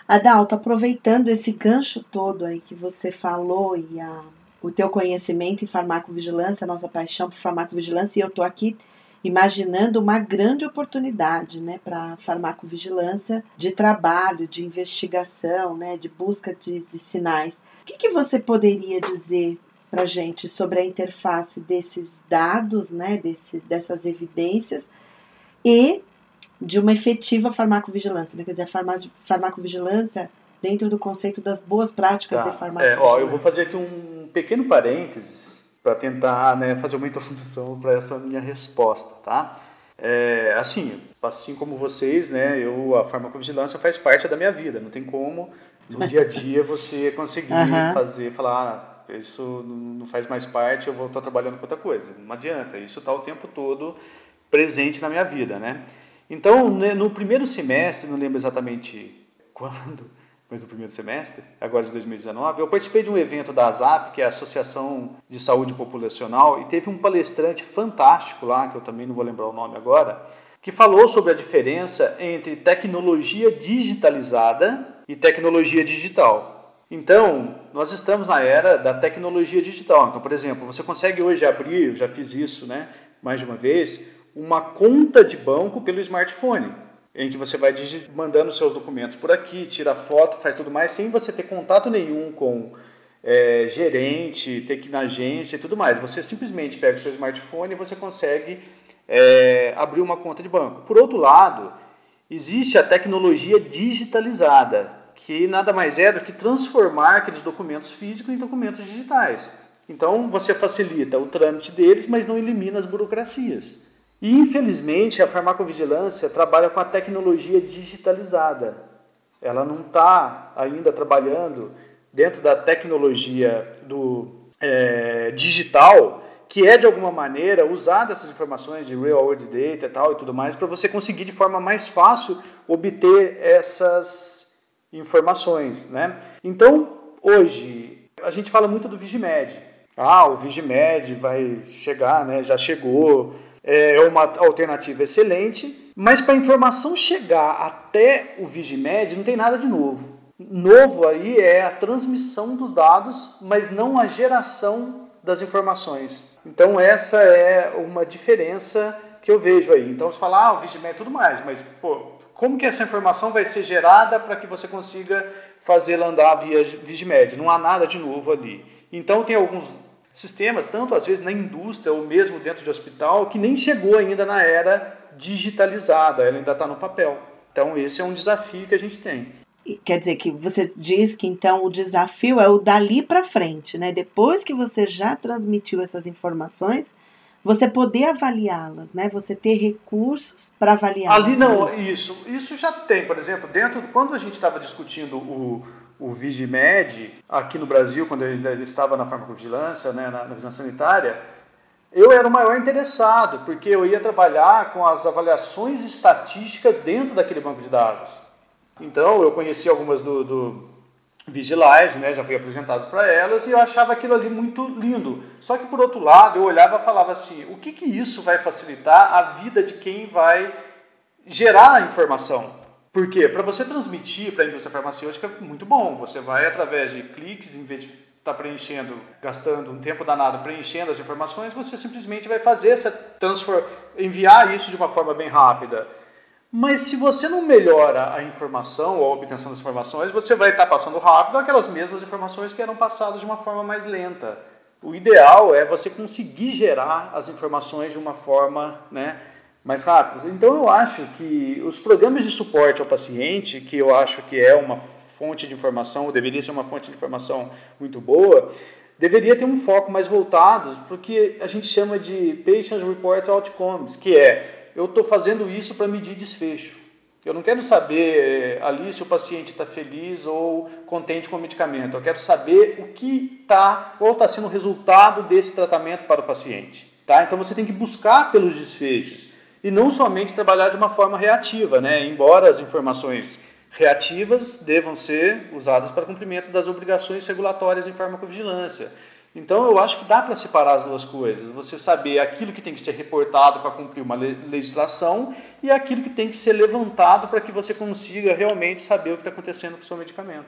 Adalto, aproveitando esse gancho todo aí que você falou e a, o teu conhecimento em farmacovigilância, a nossa paixão por farmacovigilância, e eu estou aqui imaginando uma grande oportunidade né, para farmacovigilância de trabalho, de investigação, né, de busca de, de sinais. O que, que você poderia dizer para gente sobre a interface desses dados, né, desses, dessas evidências e de uma efetiva farmacovigilância, né? quer dizer, a farmacovigilância dentro do conceito das boas práticas tá. de farmacovigilância. É, ó, eu vou fazer aqui um pequeno parênteses para tentar né, fazer uma introdução para essa minha resposta, tá? É, assim, assim como vocês, né, eu a farmacovigilância faz parte da minha vida. Não tem como no dia a dia você conseguir uhum. fazer, falar, ah, isso não faz mais parte, eu vou estar trabalhando com outra coisa. Não adianta. Isso está o tempo todo presente na minha vida, né? Então, né, no primeiro semestre, não lembro exatamente quando, mas no primeiro semestre, agora de 2019, eu participei de um evento da ASAP, que é a Associação de Saúde Populacional, e teve um palestrante fantástico lá, que eu também não vou lembrar o nome agora, que falou sobre a diferença entre tecnologia digitalizada e tecnologia digital. Então, nós estamos na era da tecnologia digital. Então, por exemplo, você consegue hoje abrir, eu já fiz isso, né, mais de uma vez, uma conta de banco pelo smartphone, em que você vai mandando seus documentos por aqui, tira foto, faz tudo mais, sem você ter contato nenhum com é, gerente, ter que ir na agência e tudo mais. Você simplesmente pega o seu smartphone e você consegue é, abrir uma conta de banco. Por outro lado, existe a tecnologia digitalizada, que nada mais é do que transformar aqueles documentos físicos em documentos digitais. Então, você facilita o trâmite deles, mas não elimina as burocracias. E, infelizmente, a farmacovigilância trabalha com a tecnologia digitalizada. Ela não está ainda trabalhando dentro da tecnologia do é, digital, que é de alguma maneira usar essas informações de real world data e tal e tudo mais para você conseguir de forma mais fácil obter essas informações, né? Então, hoje a gente fala muito do Vigimed. Ah, o Vigimed vai chegar, né? Já chegou é, é uma alternativa excelente, mas para a informação chegar até o Vigimed não tem nada de novo. Novo aí é a transmissão dos dados, mas não a geração das informações. Então essa é uma diferença que eu vejo aí. Então você fala, ah, o Vigimed e tudo mais, mas pô, como que essa informação vai ser gerada para que você consiga fazê-la andar via Vigimed? Não há nada de novo ali. Então tem alguns sistemas, tanto às vezes na indústria ou mesmo dentro de hospital, que nem chegou ainda na era digitalizada, ela ainda está no papel. Então, esse é um desafio que a gente tem. Quer dizer que você diz que então o desafio é o dali para frente, né? Depois que você já transmitiu essas informações, você poder avaliá-las, né? Você ter recursos para avaliá-las. Ali não, isso, isso já tem, por exemplo, dentro quando a gente estava discutindo o, o Vigimed aqui no Brasil, quando ele estava na farmacovigilância, né, na, na vigilância sanitária, eu era o maior interessado, porque eu ia trabalhar com as avaliações estatísticas dentro daquele banco de dados. Então, eu conheci algumas do, do Vigilize, né, já fui apresentados para elas, e eu achava aquilo ali muito lindo. Só que, por outro lado, eu olhava e falava assim, o que, que isso vai facilitar a vida de quem vai gerar a informação? Por quê? Para você transmitir para a indústria farmacêutica é muito bom. Você vai através de cliques, em vez de estar tá preenchendo, gastando um tempo danado preenchendo as informações, você simplesmente vai fazer essa transfer, enviar isso de uma forma bem rápida. Mas se você não melhora a informação ou a obtenção das informações, você vai estar passando rápido aquelas mesmas informações que eram passadas de uma forma mais lenta. O ideal é você conseguir gerar as informações de uma forma né, mais rápida. Então eu acho que os programas de suporte ao paciente, que eu acho que é uma fonte de informação, ou deveria ser uma fonte de informação muito boa, deveria ter um foco mais voltado para o que a gente chama de Patient Report Outcomes, que é eu estou fazendo isso para medir desfecho. Eu não quero saber eh, ali se o paciente está feliz ou contente com o medicamento. Eu quero saber o que está, qual está sendo o resultado desse tratamento para o paciente. Tá? Então você tem que buscar pelos desfechos e não somente trabalhar de uma forma reativa, né? Embora as informações reativas devam ser usadas para cumprimento das obrigações regulatórias em farmacovigilância. Então eu acho que dá para separar as duas coisas. Você saber aquilo que tem que ser reportado para cumprir uma legislação e aquilo que tem que ser levantado para que você consiga realmente saber o que está acontecendo com o seu medicamento.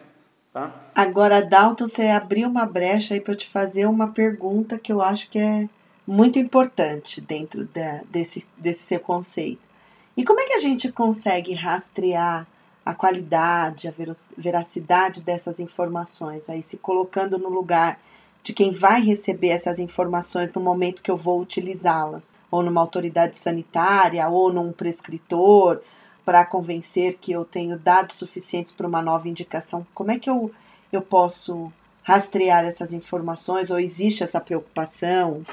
Tá? Agora, Dalton, você abriu uma brecha aí para eu te fazer uma pergunta que eu acho que é muito importante dentro da, desse, desse seu conceito. E como é que a gente consegue rastrear a qualidade, a veracidade dessas informações, aí se colocando no lugar de quem vai receber essas informações no momento que eu vou utilizá-las, ou numa autoridade sanitária, ou num prescritor, para convencer que eu tenho dados suficientes para uma nova indicação. Como é que eu, eu posso rastrear essas informações, ou existe essa preocupação?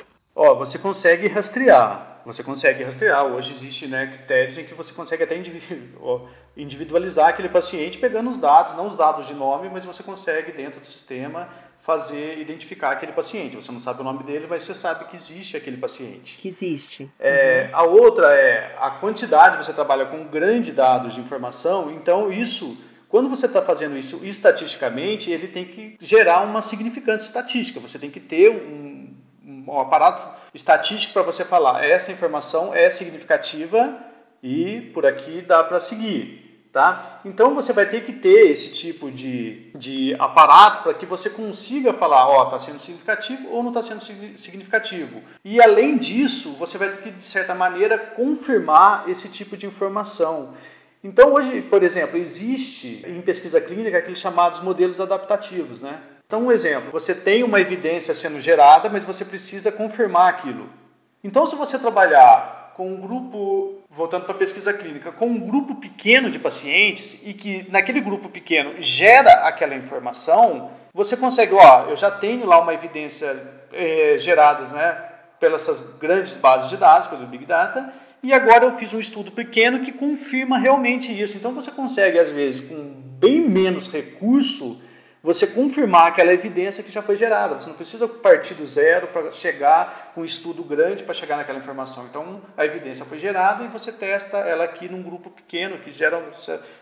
Ó, você consegue rastrear, você consegue rastrear. Hoje existe né, critérios em que você consegue até individualizar aquele paciente pegando os dados, não os dados de nome, mas você consegue dentro do sistema fazer identificar aquele paciente. Você não sabe o nome dele, mas você sabe que existe aquele paciente. Que existe. É, a outra é a quantidade. Você trabalha com grandes dados de informação, então isso quando você está fazendo isso estatisticamente, ele tem que gerar uma significância estatística. Você tem que ter um, um aparato estatístico para você falar essa informação é significativa e por aqui dá para seguir. Tá? Então você vai ter que ter esse tipo de, de aparato para que você consiga falar, ó, está sendo significativo ou não está sendo significativo. E além disso, você vai ter que, de certa maneira, confirmar esse tipo de informação. Então hoje, por exemplo, existe em pesquisa clínica aqueles chamados modelos adaptativos, né? Então um exemplo, você tem uma evidência sendo gerada, mas você precisa confirmar aquilo. Então se você trabalhar com um grupo, voltando para a pesquisa clínica, com um grupo pequeno de pacientes e que naquele grupo pequeno gera aquela informação, você consegue, ó, eu já tenho lá uma evidência é, geradas, né, pelas essas grandes bases de dados, pelo Big Data, e agora eu fiz um estudo pequeno que confirma realmente isso. Então você consegue, às vezes, com bem menos recurso, você confirmar aquela evidência que já foi gerada. Você não precisa partir do zero para chegar com um estudo grande para chegar naquela informação. Então, a evidência foi gerada e você testa ela aqui num grupo pequeno, que gera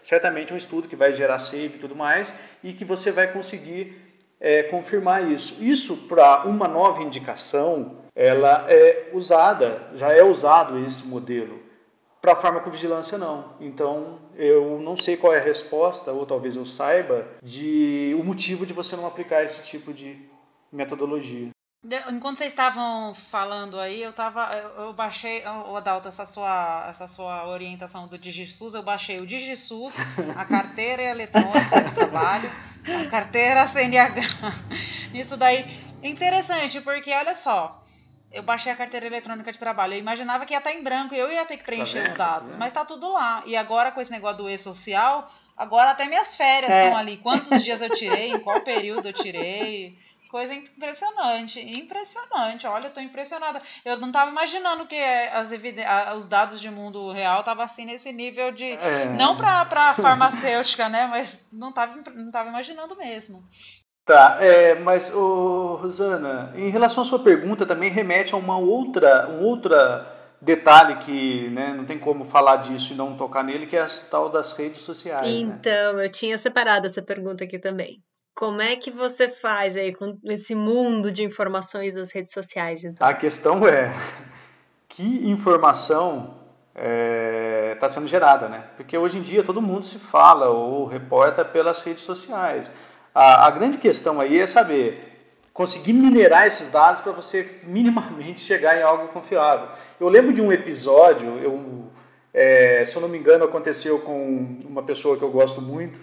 certamente um estudo que vai gerar save e tudo mais, e que você vai conseguir é, confirmar isso. Isso para uma nova indicação, ela é usada, já é usado esse modelo. Para a farmacovigilância, não. Então, eu não sei qual é a resposta, ou talvez eu saiba, de o motivo de você não aplicar esse tipo de metodologia. Enquanto vocês estavam falando aí, eu tava, eu, baixei, o Adalto, essa sua, essa sua orientação do DigiSUS, eu baixei o DigiSUS, a carteira eletrônica de trabalho, a carteira CNH. Isso daí, interessante, porque olha só, eu baixei a carteira eletrônica de trabalho. Eu imaginava que ia estar em branco e eu ia ter que preencher tá os dados. Mas tá tudo lá. E agora, com esse negócio do e-social, agora até minhas férias é. estão ali. Quantos dias eu tirei, em qual período eu tirei. Coisa impressionante, impressionante. Olha, eu tô impressionada. Eu não estava imaginando que as os dados de mundo real estavam assim nesse nível de. É. Não para farmacêutica, né? Mas não estava não tava imaginando mesmo. Tá, é, mas, ô, Rosana, em relação à sua pergunta, também remete a uma outra, um outra detalhe que né, não tem como falar disso e não tocar nele, que é a tal das redes sociais. Né? Então, né? eu tinha separado essa pergunta aqui também. Como é que você faz aí com esse mundo de informações das redes sociais? Então? A questão é que informação está é, tá sendo gerada, né? Porque hoje em dia todo mundo se fala ou reporta pelas redes sociais. A, a grande questão aí é saber conseguir minerar esses dados para você minimamente chegar em algo confiável. Eu lembro de um episódio, eu É, se eu não me engano, aconteceu com uma pessoa que eu gosto muito,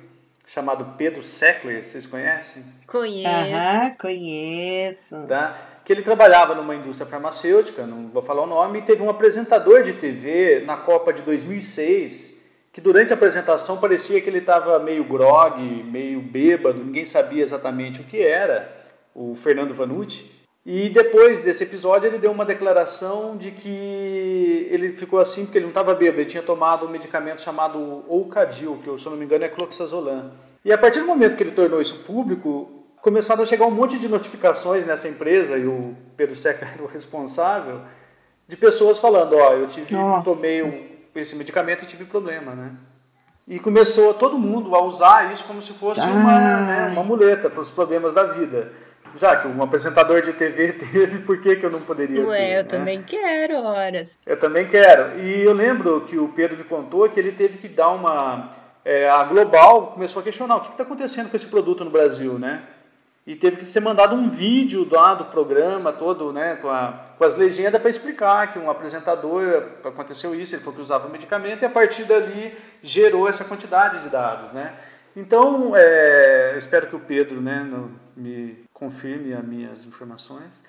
chamado Pedro Seckler, vocês conhecem? Conheço. Aham, conheço. Tá? Que ele trabalhava numa indústria farmacêutica, não vou falar o nome, e teve um apresentador de TV na Copa de 2006, que durante a apresentação parecia que ele estava meio grog, meio bêbado, ninguém sabia exatamente o que era, o Fernando Vanucci. E depois desse episódio ele deu uma declaração de que ele ficou assim porque ele não estava bêbado, ele tinha tomado um medicamento chamado Oucadil, que se eu não me engano é cloxazolam. E a partir do momento que ele tornou isso público, começaram a chegar um monte de notificações nessa empresa, e o Pedro Seca era o responsável, de pessoas falando, ó, oh, eu tive, Nossa. tomei um, esse medicamento e tive problema, né? E começou todo mundo a usar isso como se fosse uma, né, uma muleta para os problemas da vida já que um apresentador de TV teve, por que, que eu não poderia Ué, ter? eu né? também quero, horas. Eu também quero. E eu lembro que o Pedro me contou que ele teve que dar uma. É, a Global começou a questionar o que está acontecendo com esse produto no Brasil, né? E teve que ser mandado um vídeo lá do programa todo, né, com, a, com as legendas para explicar que um apresentador aconteceu isso, ele falou que usava o medicamento e a partir dali gerou essa quantidade de dados, né? Então, é, espero que o Pedro né, me confirme as minhas informações.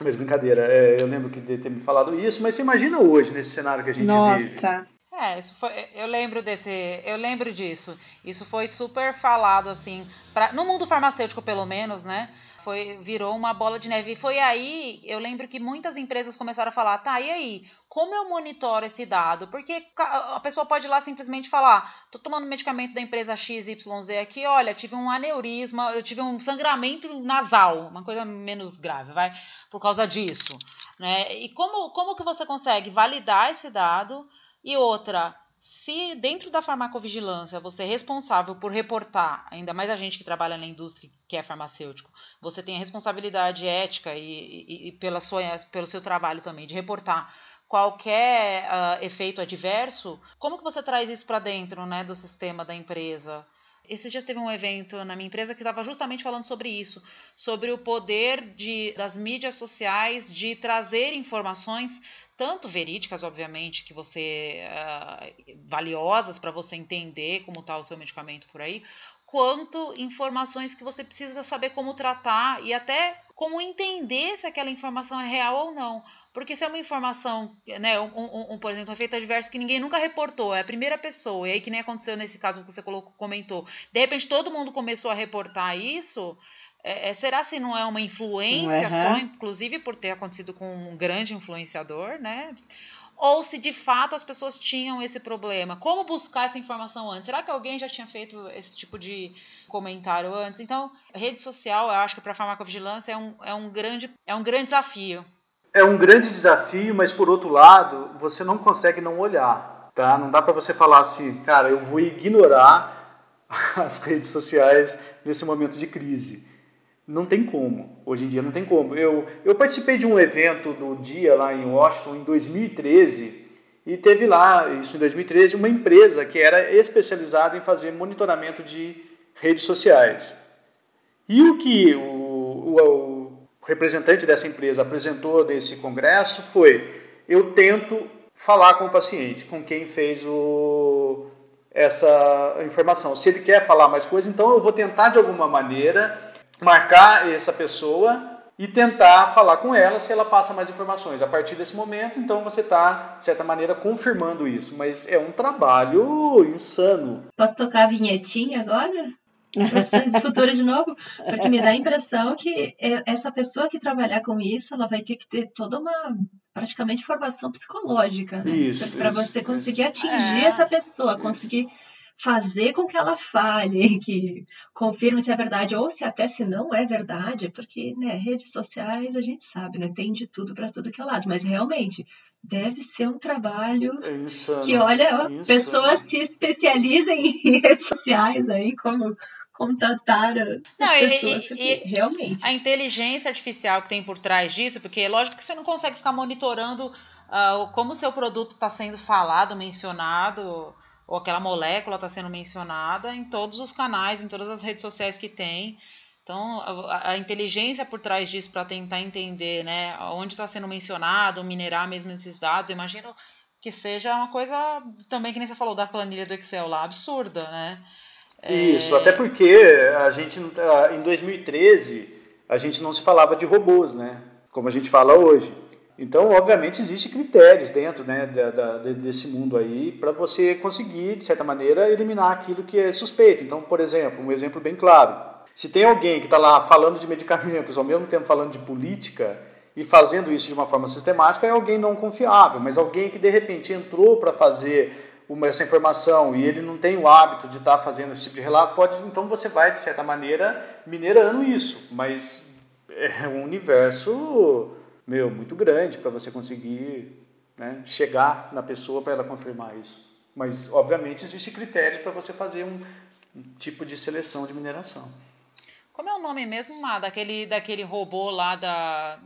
Mas brincadeira, é, eu lembro que de ter me falado isso, mas você imagina hoje, nesse cenário que a gente Nossa. vive. Nossa! É, isso foi, eu lembro desse, eu lembro disso. Isso foi super falado assim, pra, no mundo farmacêutico pelo menos, né? Foi, virou uma bola de neve. E foi aí, eu lembro que muitas empresas começaram a falar, tá, e aí, como eu monitoro esse dado? Porque a pessoa pode ir lá simplesmente falar, tô tomando medicamento da empresa XYZ aqui, olha, tive um aneurisma, eu tive um sangramento nasal, uma coisa menos grave, vai, por causa disso, né? E como, como que você consegue validar esse dado? E outra, se dentro da farmacovigilância você é responsável por reportar, ainda mais a gente que trabalha na indústria que é farmacêutico, você tem a responsabilidade ética e, e, e pela sua, pelo seu trabalho também de reportar qualquer uh, efeito adverso, como que você traz isso para dentro né, do sistema da empresa? Esses dias teve um evento na minha empresa que estava justamente falando sobre isso, sobre o poder de, das mídias sociais de trazer informações tanto verídicas, obviamente, que você uh, valiosas para você entender como está o seu medicamento por aí, quanto informações que você precisa saber como tratar e até como entender se aquela informação é real ou não. Porque se é uma informação, né, um, um, um, por exemplo, um efeito adverso que ninguém nunca reportou, é a primeira pessoa, e aí que nem aconteceu nesse caso que você colocou, comentou, de repente todo mundo começou a reportar isso, é, é, será se não é uma influência uhum. só, inclusive por ter acontecido com um grande influenciador, né? Ou se de fato as pessoas tinham esse problema. Como buscar essa informação antes? Será que alguém já tinha feito esse tipo de comentário antes? Então, rede social, eu acho que para a farmacovigilância é um, é, um grande, é um grande desafio. É um grande desafio, mas por outro lado, você não consegue não olhar. Tá? Não dá para você falar assim, cara, eu vou ignorar as redes sociais nesse momento de crise não tem como. Hoje em dia não tem como. Eu, eu participei de um evento do dia lá em Washington em 2013 e teve lá, isso em 2013, uma empresa que era especializada em fazer monitoramento de redes sociais. E o que o, o, o representante dessa empresa apresentou nesse congresso foi: eu tento falar com o paciente, com quem fez o, essa informação. Se ele quer falar mais coisa, então eu vou tentar de alguma maneira marcar essa pessoa e tentar falar com ela se ela passa mais informações. A partir desse momento, então você está, de certa maneira, confirmando isso. Mas é um trabalho insano. Posso tocar a vinhetinha agora? Profissões do futuro de novo? Porque me dá a impressão que essa pessoa que trabalhar com isso, ela vai ter que ter toda uma praticamente formação psicológica, né? Isso. Para você conseguir atingir é. essa pessoa, conseguir fazer com que ela fale, que confirme se é verdade ou se até se não é verdade, porque né, redes sociais a gente sabe, né, tem de tudo para tudo que é lado, mas realmente deve ser um trabalho é que olha, pessoas se especializem em redes sociais aí como contatar não, pessoas, e, porque e realmente. A inteligência artificial que tem por trás disso, porque é lógico que você não consegue ficar monitorando uh, como o seu produto está sendo falado, mencionado ou aquela molécula está sendo mencionada em todos os canais, em todas as redes sociais que tem. Então, a, a inteligência por trás disso para tentar entender né, onde está sendo mencionado, minerar mesmo esses dados, eu imagino que seja uma coisa também que nem você falou da planilha do Excel lá, absurda, né? Isso, é... até porque a gente em 2013 a gente não se falava de robôs, né? Como a gente fala hoje. Então, obviamente, existem critérios dentro né, da, da, desse mundo aí para você conseguir, de certa maneira, eliminar aquilo que é suspeito. Então, por exemplo, um exemplo bem claro. Se tem alguém que está lá falando de medicamentos, ao mesmo tempo falando de política, e fazendo isso de uma forma sistemática, é alguém não confiável, mas alguém que de repente entrou para fazer uma, essa informação e ele não tem o hábito de estar tá fazendo esse tipo de relato, pode, então você vai, de certa maneira, minerando isso. Mas é um universo meu, muito grande para você conseguir né, chegar na pessoa para ela confirmar isso. Mas, obviamente, existe critérios para você fazer um, um, tipo de seleção de mineração. Como é o nome mesmo, Má, daquele, daquele robô lá da...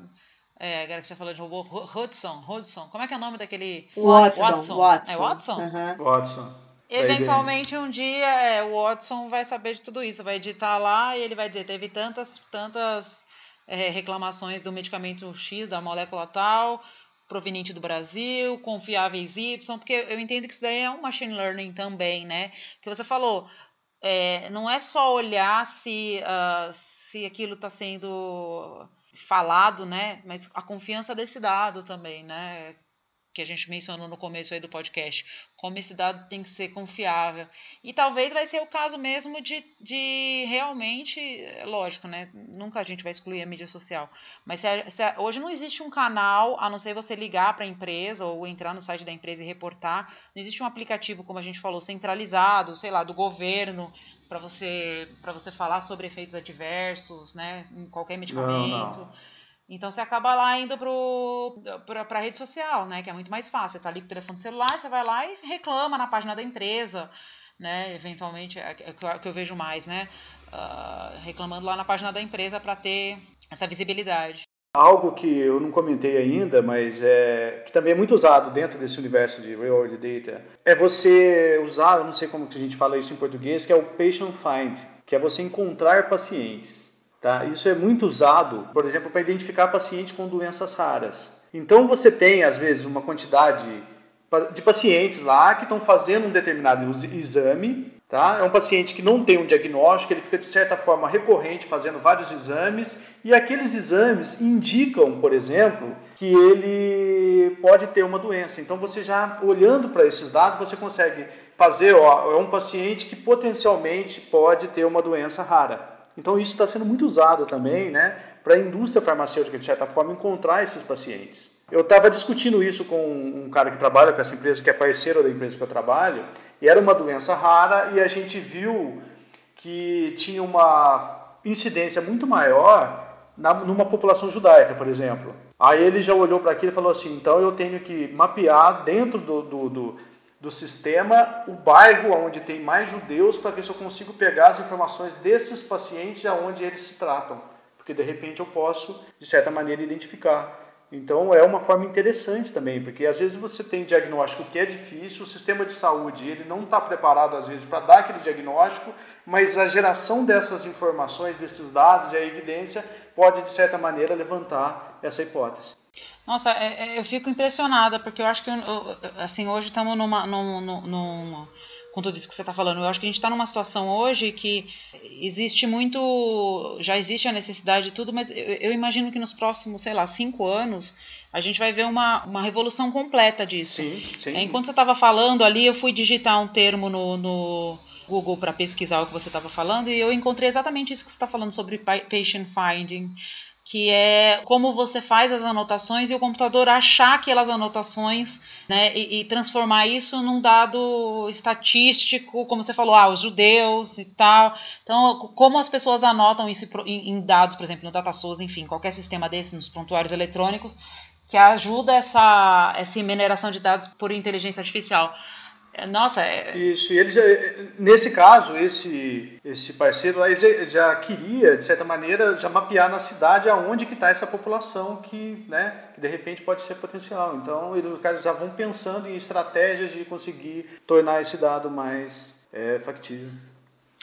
É, agora que você falou de robô, Hudson, Hudson. Como é que é o nome daquele... Watson. Watson. Watson. É Watson? Uhum. Watson. Eventualmente um dia é, o Watson vai saber de tudo isso, vai editar lá e ele vai dizer, teve tantas, tantas é, reclamações do medicamento X, da molécula tal, proveniente do Brasil, confiáveis Y, porque eu entendo que isso daí é um machine learning também, né? Que você falou, é, não é só olhar se, uh, se aquilo está sendo falado, né? Mas a confiança desse dado também, né? Que a gente mencionou no começo aí do podcast, como esse dado tem que ser confiável. E talvez vai ser o caso mesmo de, de realmente, é lógico, né? Nunca a gente vai excluir a mídia social. Mas se a, se a, hoje não existe um canal, a não ser você ligar para a empresa ou entrar no site da empresa e reportar. Não existe um aplicativo, como a gente falou, centralizado, sei lá, do governo, para você, você falar sobre efeitos adversos, né? Em qualquer medicamento. Não, não. Então você acaba lá indo para a rede social, né? Que é muito mais fácil. Você está ali com o telefone celular, você vai lá e reclama na página da empresa, né? Eventualmente é, é o que eu vejo mais, né? Uh, reclamando lá na página da empresa para ter essa visibilidade. Algo que eu não comentei ainda, mas é, que também é muito usado dentro desse universo de real world data, é você usar, eu não sei como que a gente fala isso em português, que é o patient find, que é você encontrar pacientes. Tá? Isso é muito usado, por exemplo, para identificar pacientes com doenças raras. Então você tem, às vezes, uma quantidade de pacientes lá que estão fazendo um determinado exame. Tá? É um paciente que não tem um diagnóstico, ele fica, de certa forma, recorrente, fazendo vários exames, e aqueles exames indicam, por exemplo, que ele pode ter uma doença. Então, você já olhando para esses dados, você consegue fazer, ó, é um paciente que potencialmente pode ter uma doença rara. Então isso está sendo muito usado também né, para a indústria farmacêutica, de certa forma, encontrar esses pacientes. Eu estava discutindo isso com um cara que trabalha com essa empresa, que é parceiro da empresa que eu trabalho, e era uma doença rara e a gente viu que tinha uma incidência muito maior na, numa população judaica, por exemplo. Aí ele já olhou para aquilo e falou assim: então eu tenho que mapear dentro do, do, do do sistema o bairro onde tem mais judeus para ver se eu consigo pegar as informações desses pacientes aonde eles se tratam, porque de repente eu posso de certa maneira identificar. Então é uma forma interessante também, porque às vezes você tem diagnóstico que é difícil, o sistema de saúde ele não está preparado às vezes para dar aquele diagnóstico, mas a geração dessas informações, desses dados e a evidência pode de certa maneira levantar essa hipótese. Nossa, é, é, eu fico impressionada, porque eu acho que, assim, hoje estamos numa, numa, numa, com tudo isso que você está falando, eu acho que a gente está numa situação hoje que existe muito, já existe a necessidade de tudo, mas eu, eu, imagino que nos próximos, sei lá, cinco anos, a gente vai ver uma, uma revolução completa disso. Sim, sim. É, enquanto você estava falando ali, eu fui digitar um termo no, no Google para pesquisar o que você estava falando e eu encontrei exatamente isso que você está falando sobre patient finding que é como você faz as anotações e o computador achar aquelas anotações né, e, e, transformar isso num dado estatístico, como você falou, ah, os judeus e tal. Então, como as pessoas anotam isso em, em dados, por exemplo, no DataSource, enfim, qualquer sistema desse, nos prontuários eletrônicos, que ajuda essa, essa mineração de dados por inteligência artificial. Nossa, é... Isso, e ele já, nesse caso, esse, esse parceiro lá, já, já, queria, de certa maneira, já mapear na cidade aonde que está essa população que, né, que de repente pode ser potencial. Então, eles, os caras já vão pensando em estratégias de conseguir tornar esse dado mais é, factível.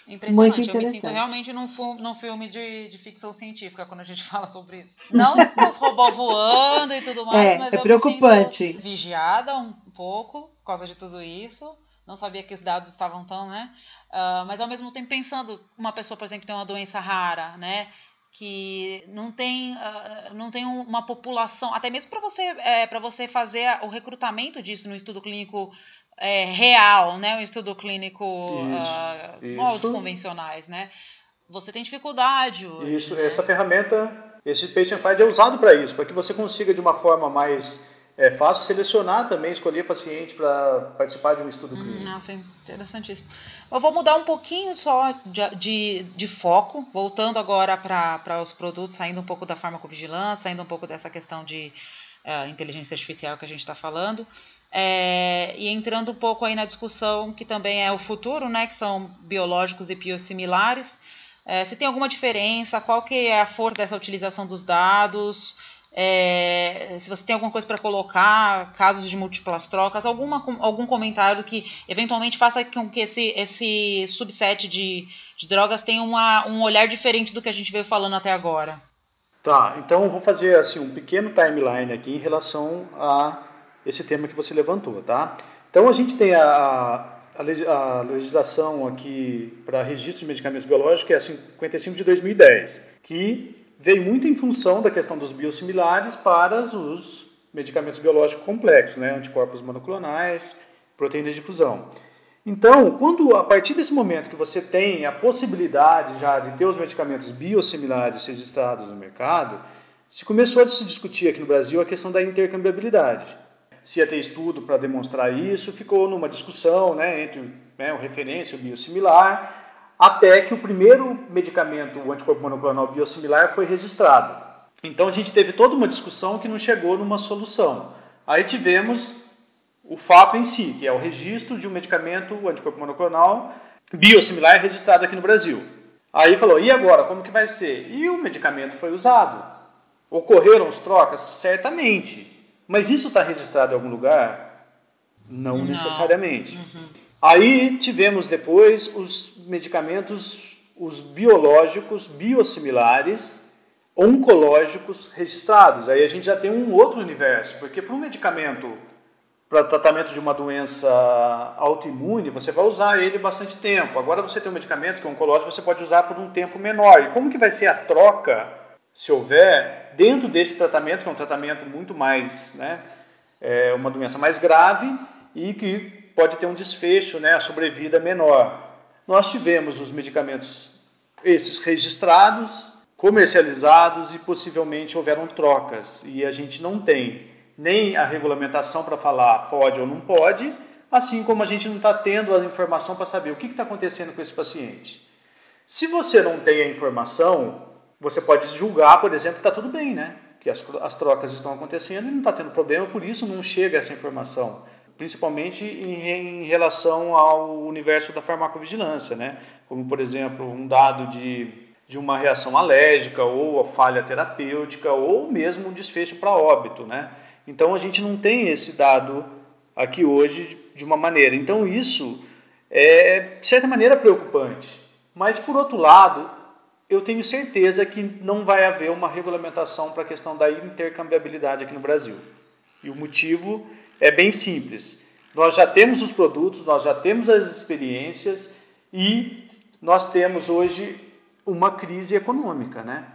Impressionante. Muito interessante. Eu me sinto realmente num, num filme de, de ficção científica quando a gente fala sobre isso. Não os robôs voando e tudo mais, é, mas é eu preocupante. me sinto vigiada um pouco causa de tudo isso. Não sabia que os dados estavam tão, né? Uh, mas ao mesmo tempo pensando uma pessoa, por exemplo, que tem uma doença rara, né? que não tem, uh, não tem uma população, até mesmo para você, é, para você fazer o recrutamento disso no estudo clínico é, real, né? O estudo clínico isso, uh, isso. moldes convencionais, né? Você tem dificuldade. Hoje, isso, né? essa ferramenta, esse Patient Find é usado para isso, para que você consiga de uma forma mais é fácil selecionar também, escolher paciente para participar de um estudo hum, clínico. Nossa, interessantíssimo. Eu vou mudar um pouquinho só de, de, de foco, voltando agora para os produtos, saindo um pouco da farmacovigilância, saindo um pouco dessa questão de uh, inteligência artificial que a gente está falando. É, e entrando um pouco aí na discussão que também é o futuro, né, que são biológicos e biosimilares. É, se tem alguma diferença, qual que é a força dessa utilização dos dados, é, se você tem alguma coisa para colocar, casos de múltiplas trocas, alguma, algum comentário que eventualmente faça com que esse, esse subset de, de drogas tenha uma, um olhar diferente do que a gente veio falando até agora. Tá, então vou fazer assim um pequeno timeline aqui em relação a esse tema que você levantou, tá? Então a gente tem a, a, a legislação aqui para registro de medicamentos biológicos, que é a 55 de 2010, que veio muito em função da questão dos biosimilares para os medicamentos biológicos complexos, né? anticorpos monoclonais, proteínas de fusão. Então, quando a partir desse momento que você tem a possibilidade já de ter os medicamentos biosimilares registrados no mercado, se começou a se discutir aqui no Brasil a questão da intercambiabilidade. Se ia ter estudo para demonstrar isso, ficou numa discussão né, entre né, o referência e o biosimilar, até que o primeiro medicamento, o anticorpo monoclonal biosimilar, foi registrado. Então a gente teve toda uma discussão que não chegou numa solução. Aí tivemos o fato em si, que é o registro de um medicamento, o anticorpo monoclonal biosimilar registrado aqui no Brasil. Aí falou, e agora, como que vai ser? E o medicamento foi usado. Ocorreram as trocas? Certamente. Mas isso está registrado em algum lugar? Não, não. necessariamente. Uhum. Aí tivemos depois os medicamentos, os biológicos, biosimilares, oncológicos registrados. Aí a gente já tem um outro universo, porque para um medicamento para tratamento de uma doença autoimune, você vai usar ele bastante tempo. Agora você tem um medicamento que é oncológico, você pode usar por um tempo menor. E como que vai ser a troca, se houver, dentro desse tratamento, que é um tratamento muito mais, né, é uma doença mais grave e que pode ter um desfecho, né, a sobrevida menor. Nós tivemos os medicamentos, esses registrados, comercializados e possivelmente houveram trocas. E a gente não tem nem a regulamentação para falar pode ou não pode, assim como a gente não está tendo a informação para saber o que está acontecendo com esse paciente. Se você não tem a informação, você pode julgar, por exemplo, que está tudo bem, né? Que as, as trocas estão acontecendo e não está tendo problema, por isso não chega essa informação principalmente em, em, relação ao universo da farmacovigilância, né? como, por exemplo, um dado de, de uma reação alérgica ou a falha terapêutica ou mesmo um desfecho para óbito. Né? Então, a gente não tem esse dado aqui hoje de uma maneira. Então, isso é, de certa maneira, preocupante. Mas, por outro lado, eu tenho certeza que não vai haver uma regulamentação para a questão da intercambiabilidade aqui no Brasil. E o motivo é bem simples. Nós já temos os produtos, nós já temos as experiências e nós temos hoje uma crise econômica, né?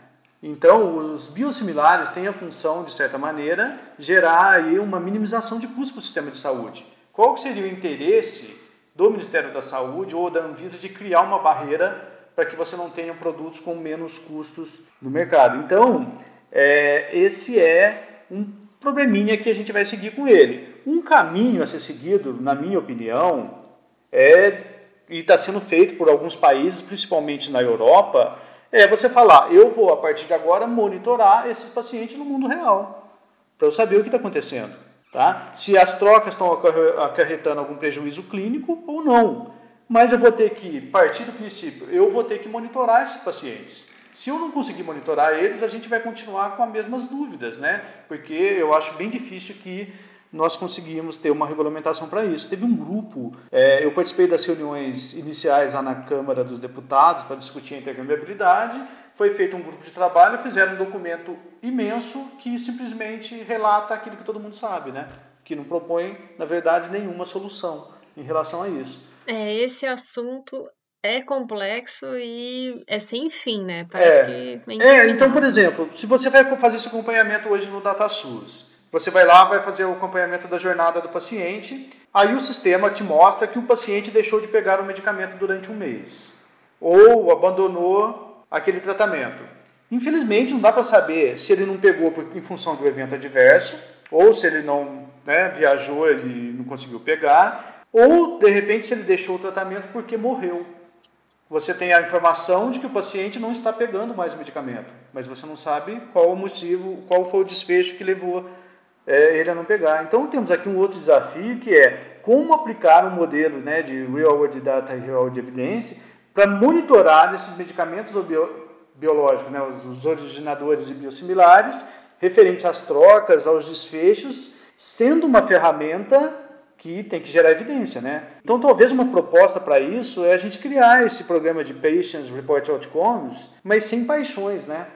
Então, os biosimilares têm a função, de certa maneira, gerar aí uma minimização de custos para o sistema de saúde. Qual seria o interesse do Ministério da Saúde ou da Anvisa de criar uma barreira para que você não tenha produtos com menos custos no mercado? Então, é, esse é um probleminha que a gente vai seguir com ele. Um caminho a ser seguido, na minha opinião, é e está sendo feito por alguns países, principalmente na Europa, é você falar: eu vou a partir de agora monitorar esses pacientes no mundo real, para eu saber o que está acontecendo, tá? Se as trocas estão acarretando algum prejuízo clínico ou não. Mas eu vou ter que partir do princípio, eu vou ter que monitorar esses pacientes. Se eu não conseguir monitorar eles, a gente vai continuar com as mesmas dúvidas, né? Porque eu acho bem difícil que nós conseguimos ter uma regulamentação para isso. Teve um grupo, é, eu participei das reuniões iniciais lá na Câmara dos Deputados para discutir a intercambiabilidade. Foi feito um grupo de trabalho, fizeram um documento imenso que simplesmente relata aquilo que todo mundo sabe, né? que não propõe, na verdade, nenhuma solução em relação a isso. É, esse assunto é complexo e é sem fim, né? Parece é, que é, é então, por exemplo, se você vai fazer esse acompanhamento hoje no DataSUS, você vai lá, vai fazer o acompanhamento da jornada do paciente, aí o sistema te mostra que o paciente deixou de pegar o medicamento durante um mês ou abandonou aquele tratamento. Infelizmente, não dá para saber se ele não pegou em função do evento adverso ou se ele não né, viajou, ele não conseguiu pegar, ou de repente se ele deixou o tratamento porque morreu você tem a informação de que o paciente não está pegando mais o medicamento, mas você não sabe qual o motivo, qual foi o desfecho que levou é, ele a não pegar. Então temos aqui um outro desafio que é como aplicar um modelo né, de Real World Data e Real World Evidence para monitorar esses medicamentos bio, biológicos, né, os, os originadores e biosimilares, referentes às trocas, aos desfechos, sendo uma ferramenta que tem que gerar evidência, né? Então, talvez uma proposta para isso é a gente criar esse programa de Patients Report Outcomes, mas sem paixões, né?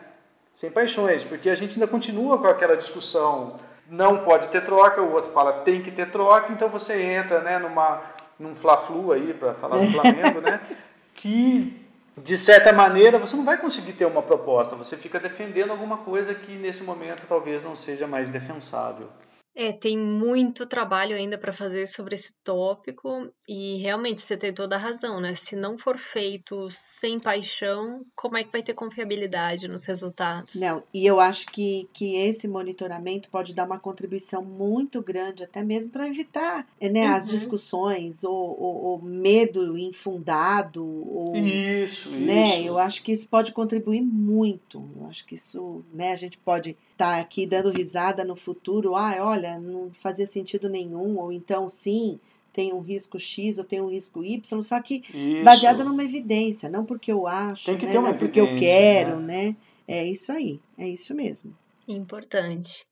Sem paixões, porque a gente ainda continua com aquela discussão não pode ter troca, o outro fala tem que ter troca, então você entra, né, numa num fla-flu aí para falar do Flamengo, né? Que de certa maneira você não vai conseguir ter uma proposta, você fica defendendo alguma coisa que nesse momento talvez não seja mais defensável. É, tem muito trabalho ainda para fazer sobre esse tópico e realmente você tem toda a razão, né? Se não for feito sem paixão, como é que vai ter confiabilidade nos resultados? Não, e eu acho que, que esse monitoramento pode dar uma contribuição muito grande, até mesmo para evitar né, uhum. as discussões ou, ou, ou, medo infundado. Ou, isso, né? isso. Eu acho que isso pode contribuir muito. Eu acho que isso, né, a gente pode tá aqui dando risada no futuro, ah, olha, não fazia sentido nenhum, ou então sim, tem um risco X ou tem um risco Y, só que isso. baseado numa evidência, não porque eu acho, né, não porque eu quero, né? né? É isso aí, é isso mesmo. Importante.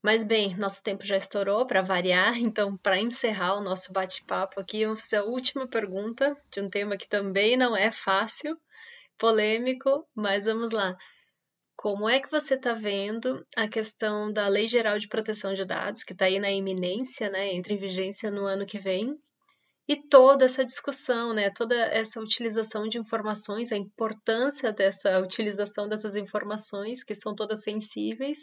Mas bem, nosso tempo já estourou para variar, então para encerrar o nosso bate-papo aqui, vamos fazer a última pergunta de um tema que também não é fácil, polêmico, mas vamos lá. Como é que você está vendo a questão da Lei Geral de Proteção de Dados, que está aí na iminência, né, entre vigência no ano que vem, e toda essa discussão, né, toda essa utilização de informações, a importância dessa utilização dessas informações, que são todas sensíveis,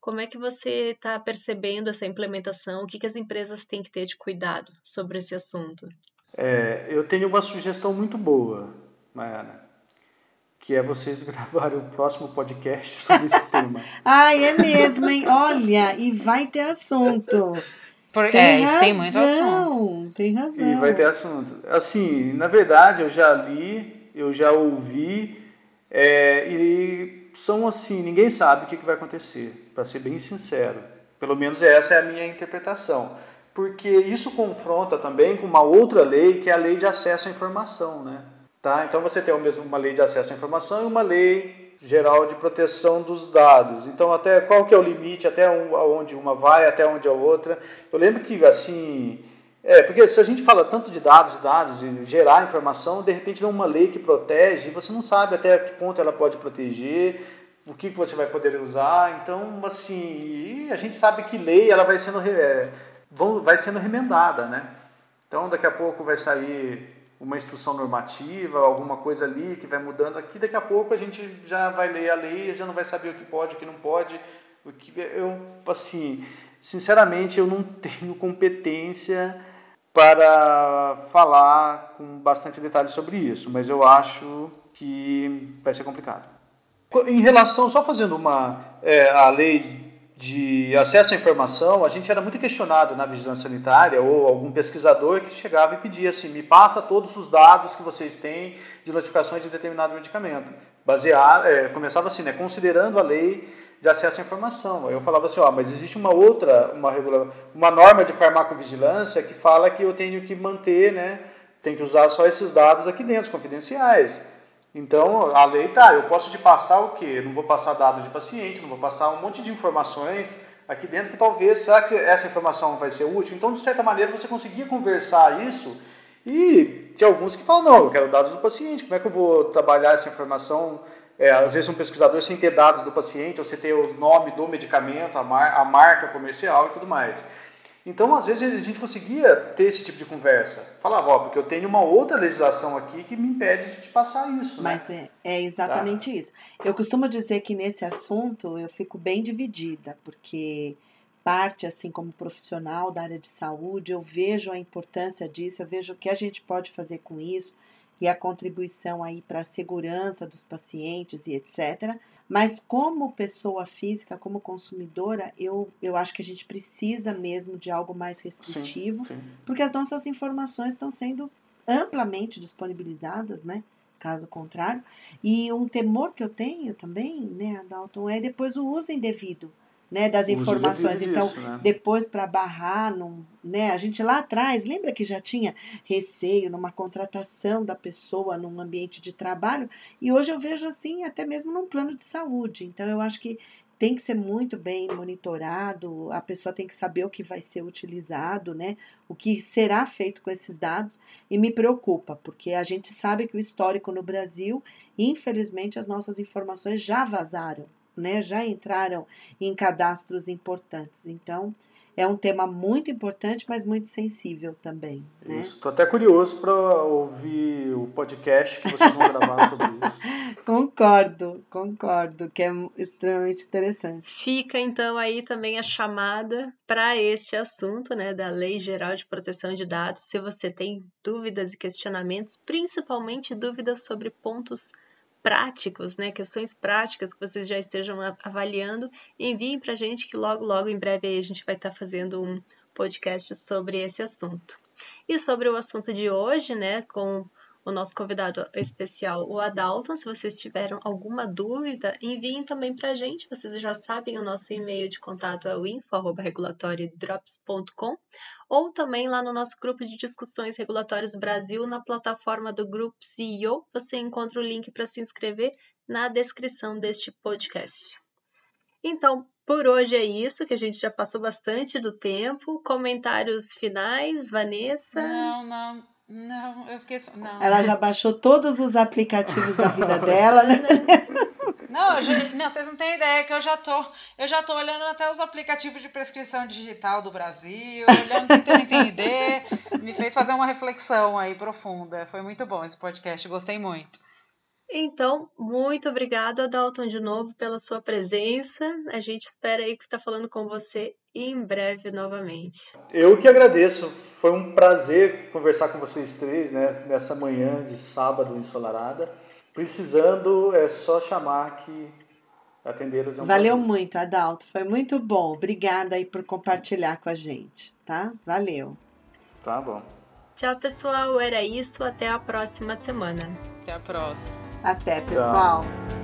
como é que você está percebendo essa implementação? O que, que as empresas têm que ter de cuidado sobre esse assunto? É, eu tenho uma sugestão muito boa, Mayana que é vocês gravarem o próximo podcast sobre esse tema. Ai, é mesmo, hein? Olha, e vai ter assunto. Por, tem é, razão, tem muito assunto. Tem razão. E vai ter assunto. Assim, na verdade, eu já li, eu já ouvi, é, e são assim, ninguém sabe o que, que vai acontecer, para ser bem sincero. Pelo menos essa é a minha interpretação. Porque isso confronta também com uma outra lei, que é a lei de acesso à informação, né? Tá? Então você tem mesmo uma lei de acesso à informação e uma lei geral de proteção dos dados. Então até qual que é o limite, até onde uma vai, até onde a outra. Eu lembro que assim, é, porque se a gente fala tanto de dados, dados, de gerar informação, de repente vem uma lei que protege e você não sabe até que ponto ela pode proteger, o que você vai poder usar. Então, assim, a gente sabe que lei ela vai sendo, é, vai sendo remendada, né? Então, daqui a pouco vai sair uma instrução normativa, alguma coisa ali que vai mudando aqui, daqui a pouco a gente já vai ler a lei, já não vai saber o que pode, o que não pode, o que eu assim, sinceramente eu não tenho competência para falar com bastante detalhe sobre isso, mas eu acho que vai ser complicado. Em relação, só fazendo uma, é, a lei de acesso à informação, a gente era muito questionado na vigilância sanitária ou algum pesquisador que chegava e pedia assim, me passa todos os dados que vocês têm de notificações de determinado medicamento. Basear, é, começava assim, né, considerando a lei de acesso à informação. Eu falava assim, ó, mas existe uma outra, uma, uma norma de farmacovigilância que fala que eu tenho que manter, né, tem que usar só esses dados aqui dentro, confidenciais. Então, a lei tá, eu posso te passar o quê? não vou passar dados de paciente, não vou passar um monte de informações aqui dentro que talvez, será que essa informação vai ser útil? Então, de certa maneira, você conseguia conversar isso e tinha alguns que falam, não, eu quero dados do paciente, como é que eu vou trabalhar essa informação? É, às vezes um pesquisador sem ter dados do paciente, ou você ter os nomes do medicamento, a, mar, a marca comercial e tudo mais. Então, às vezes, a gente conseguia ter esse tipo de conversa. Falava, ó, porque eu tenho uma outra legislação aqui que me impede de passar isso. Né? Mas é, é exatamente tá? isso. Eu costumo dizer que nesse assunto eu fico bem dividida, porque parte, assim, como profissional da área de saúde, eu vejo a importância disso, eu vejo o que a gente pode fazer com isso e a contribuição aí para a segurança dos pacientes e etc. Mas como pessoa física, como consumidora, eu, eu acho que a gente precisa mesmo de algo mais restritivo, sim, sim. porque as nossas informações estão sendo amplamente disponibilizadas, né? Caso contrário. E um temor que eu tenho também, né, Adalton, é depois o uso indevido né, das informações. Então, disso, né? depois para barrar, num, né, a gente lá atrás, lembra que já tinha receio numa contratação da pessoa num ambiente de trabalho? E hoje eu vejo assim, até mesmo num plano de saúde. Então, eu acho que tem que ser muito bem monitorado, a pessoa tem que saber o que vai ser utilizado, né? O que será feito com esses dados e me preocupa, porque a gente sabe que o histórico no Brasil, infelizmente, as nossas informações já vazaram, né, já entraram em cadastros importantes. Então, é um tema muito importante, mas muito sensível também. Né? Estou até curioso para ouvir o podcast que vocês vão gravar sobre isso. concordo, concordo, que é extremamente interessante. Fica então aí também a chamada para este assunto, né, da Lei Geral de Proteção de Dados. Se você tem dúvidas e questionamentos, principalmente dúvidas sobre pontos práticos, né, questões práticas que vocês já estejam avaliando, enviem para a gente que logo, logo em breve a gente vai estar tá fazendo um podcast sobre esse assunto. E sobre o assunto de hoje, né, com o nosso convidado especial, o Adalton. Se vocês tiveram alguma dúvida, enviem também para a gente. Vocês já sabem, o nosso e-mail de contato é o info.regulatoriodrops.com ou também lá no nosso grupo de discussões regulatórios Brasil, na plataforma do Grupo CEO. Você encontra o link para se inscrever na descrição deste podcast. Então, por hoje é isso, que a gente já passou bastante do tempo. Comentários finais, Vanessa? Não, não. Não, eu fiquei. Não. Ela já baixou todos os aplicativos da vida dela, né? Não, já, não, vocês não têm ideia que eu já tô, eu já tô olhando até os aplicativos de prescrição digital do Brasil, olhando tentando entender, me fez fazer uma reflexão aí profunda. Foi muito bom esse podcast, gostei muito. Então, muito obrigada, Dalton, de novo pela sua presença. A gente espera aí que está falando com você em breve novamente. Eu que agradeço. Foi um prazer conversar com vocês três né, nessa manhã de sábado ensolarada. Precisando, é só chamar que atendê-los é um Valeu prazer. muito, Adalto. Foi muito bom. Obrigada aí por compartilhar com a gente, tá? Valeu. Tá bom. Tchau, pessoal. Era isso. Até a próxima semana. Até a próxima. Até, pessoal. Tchau.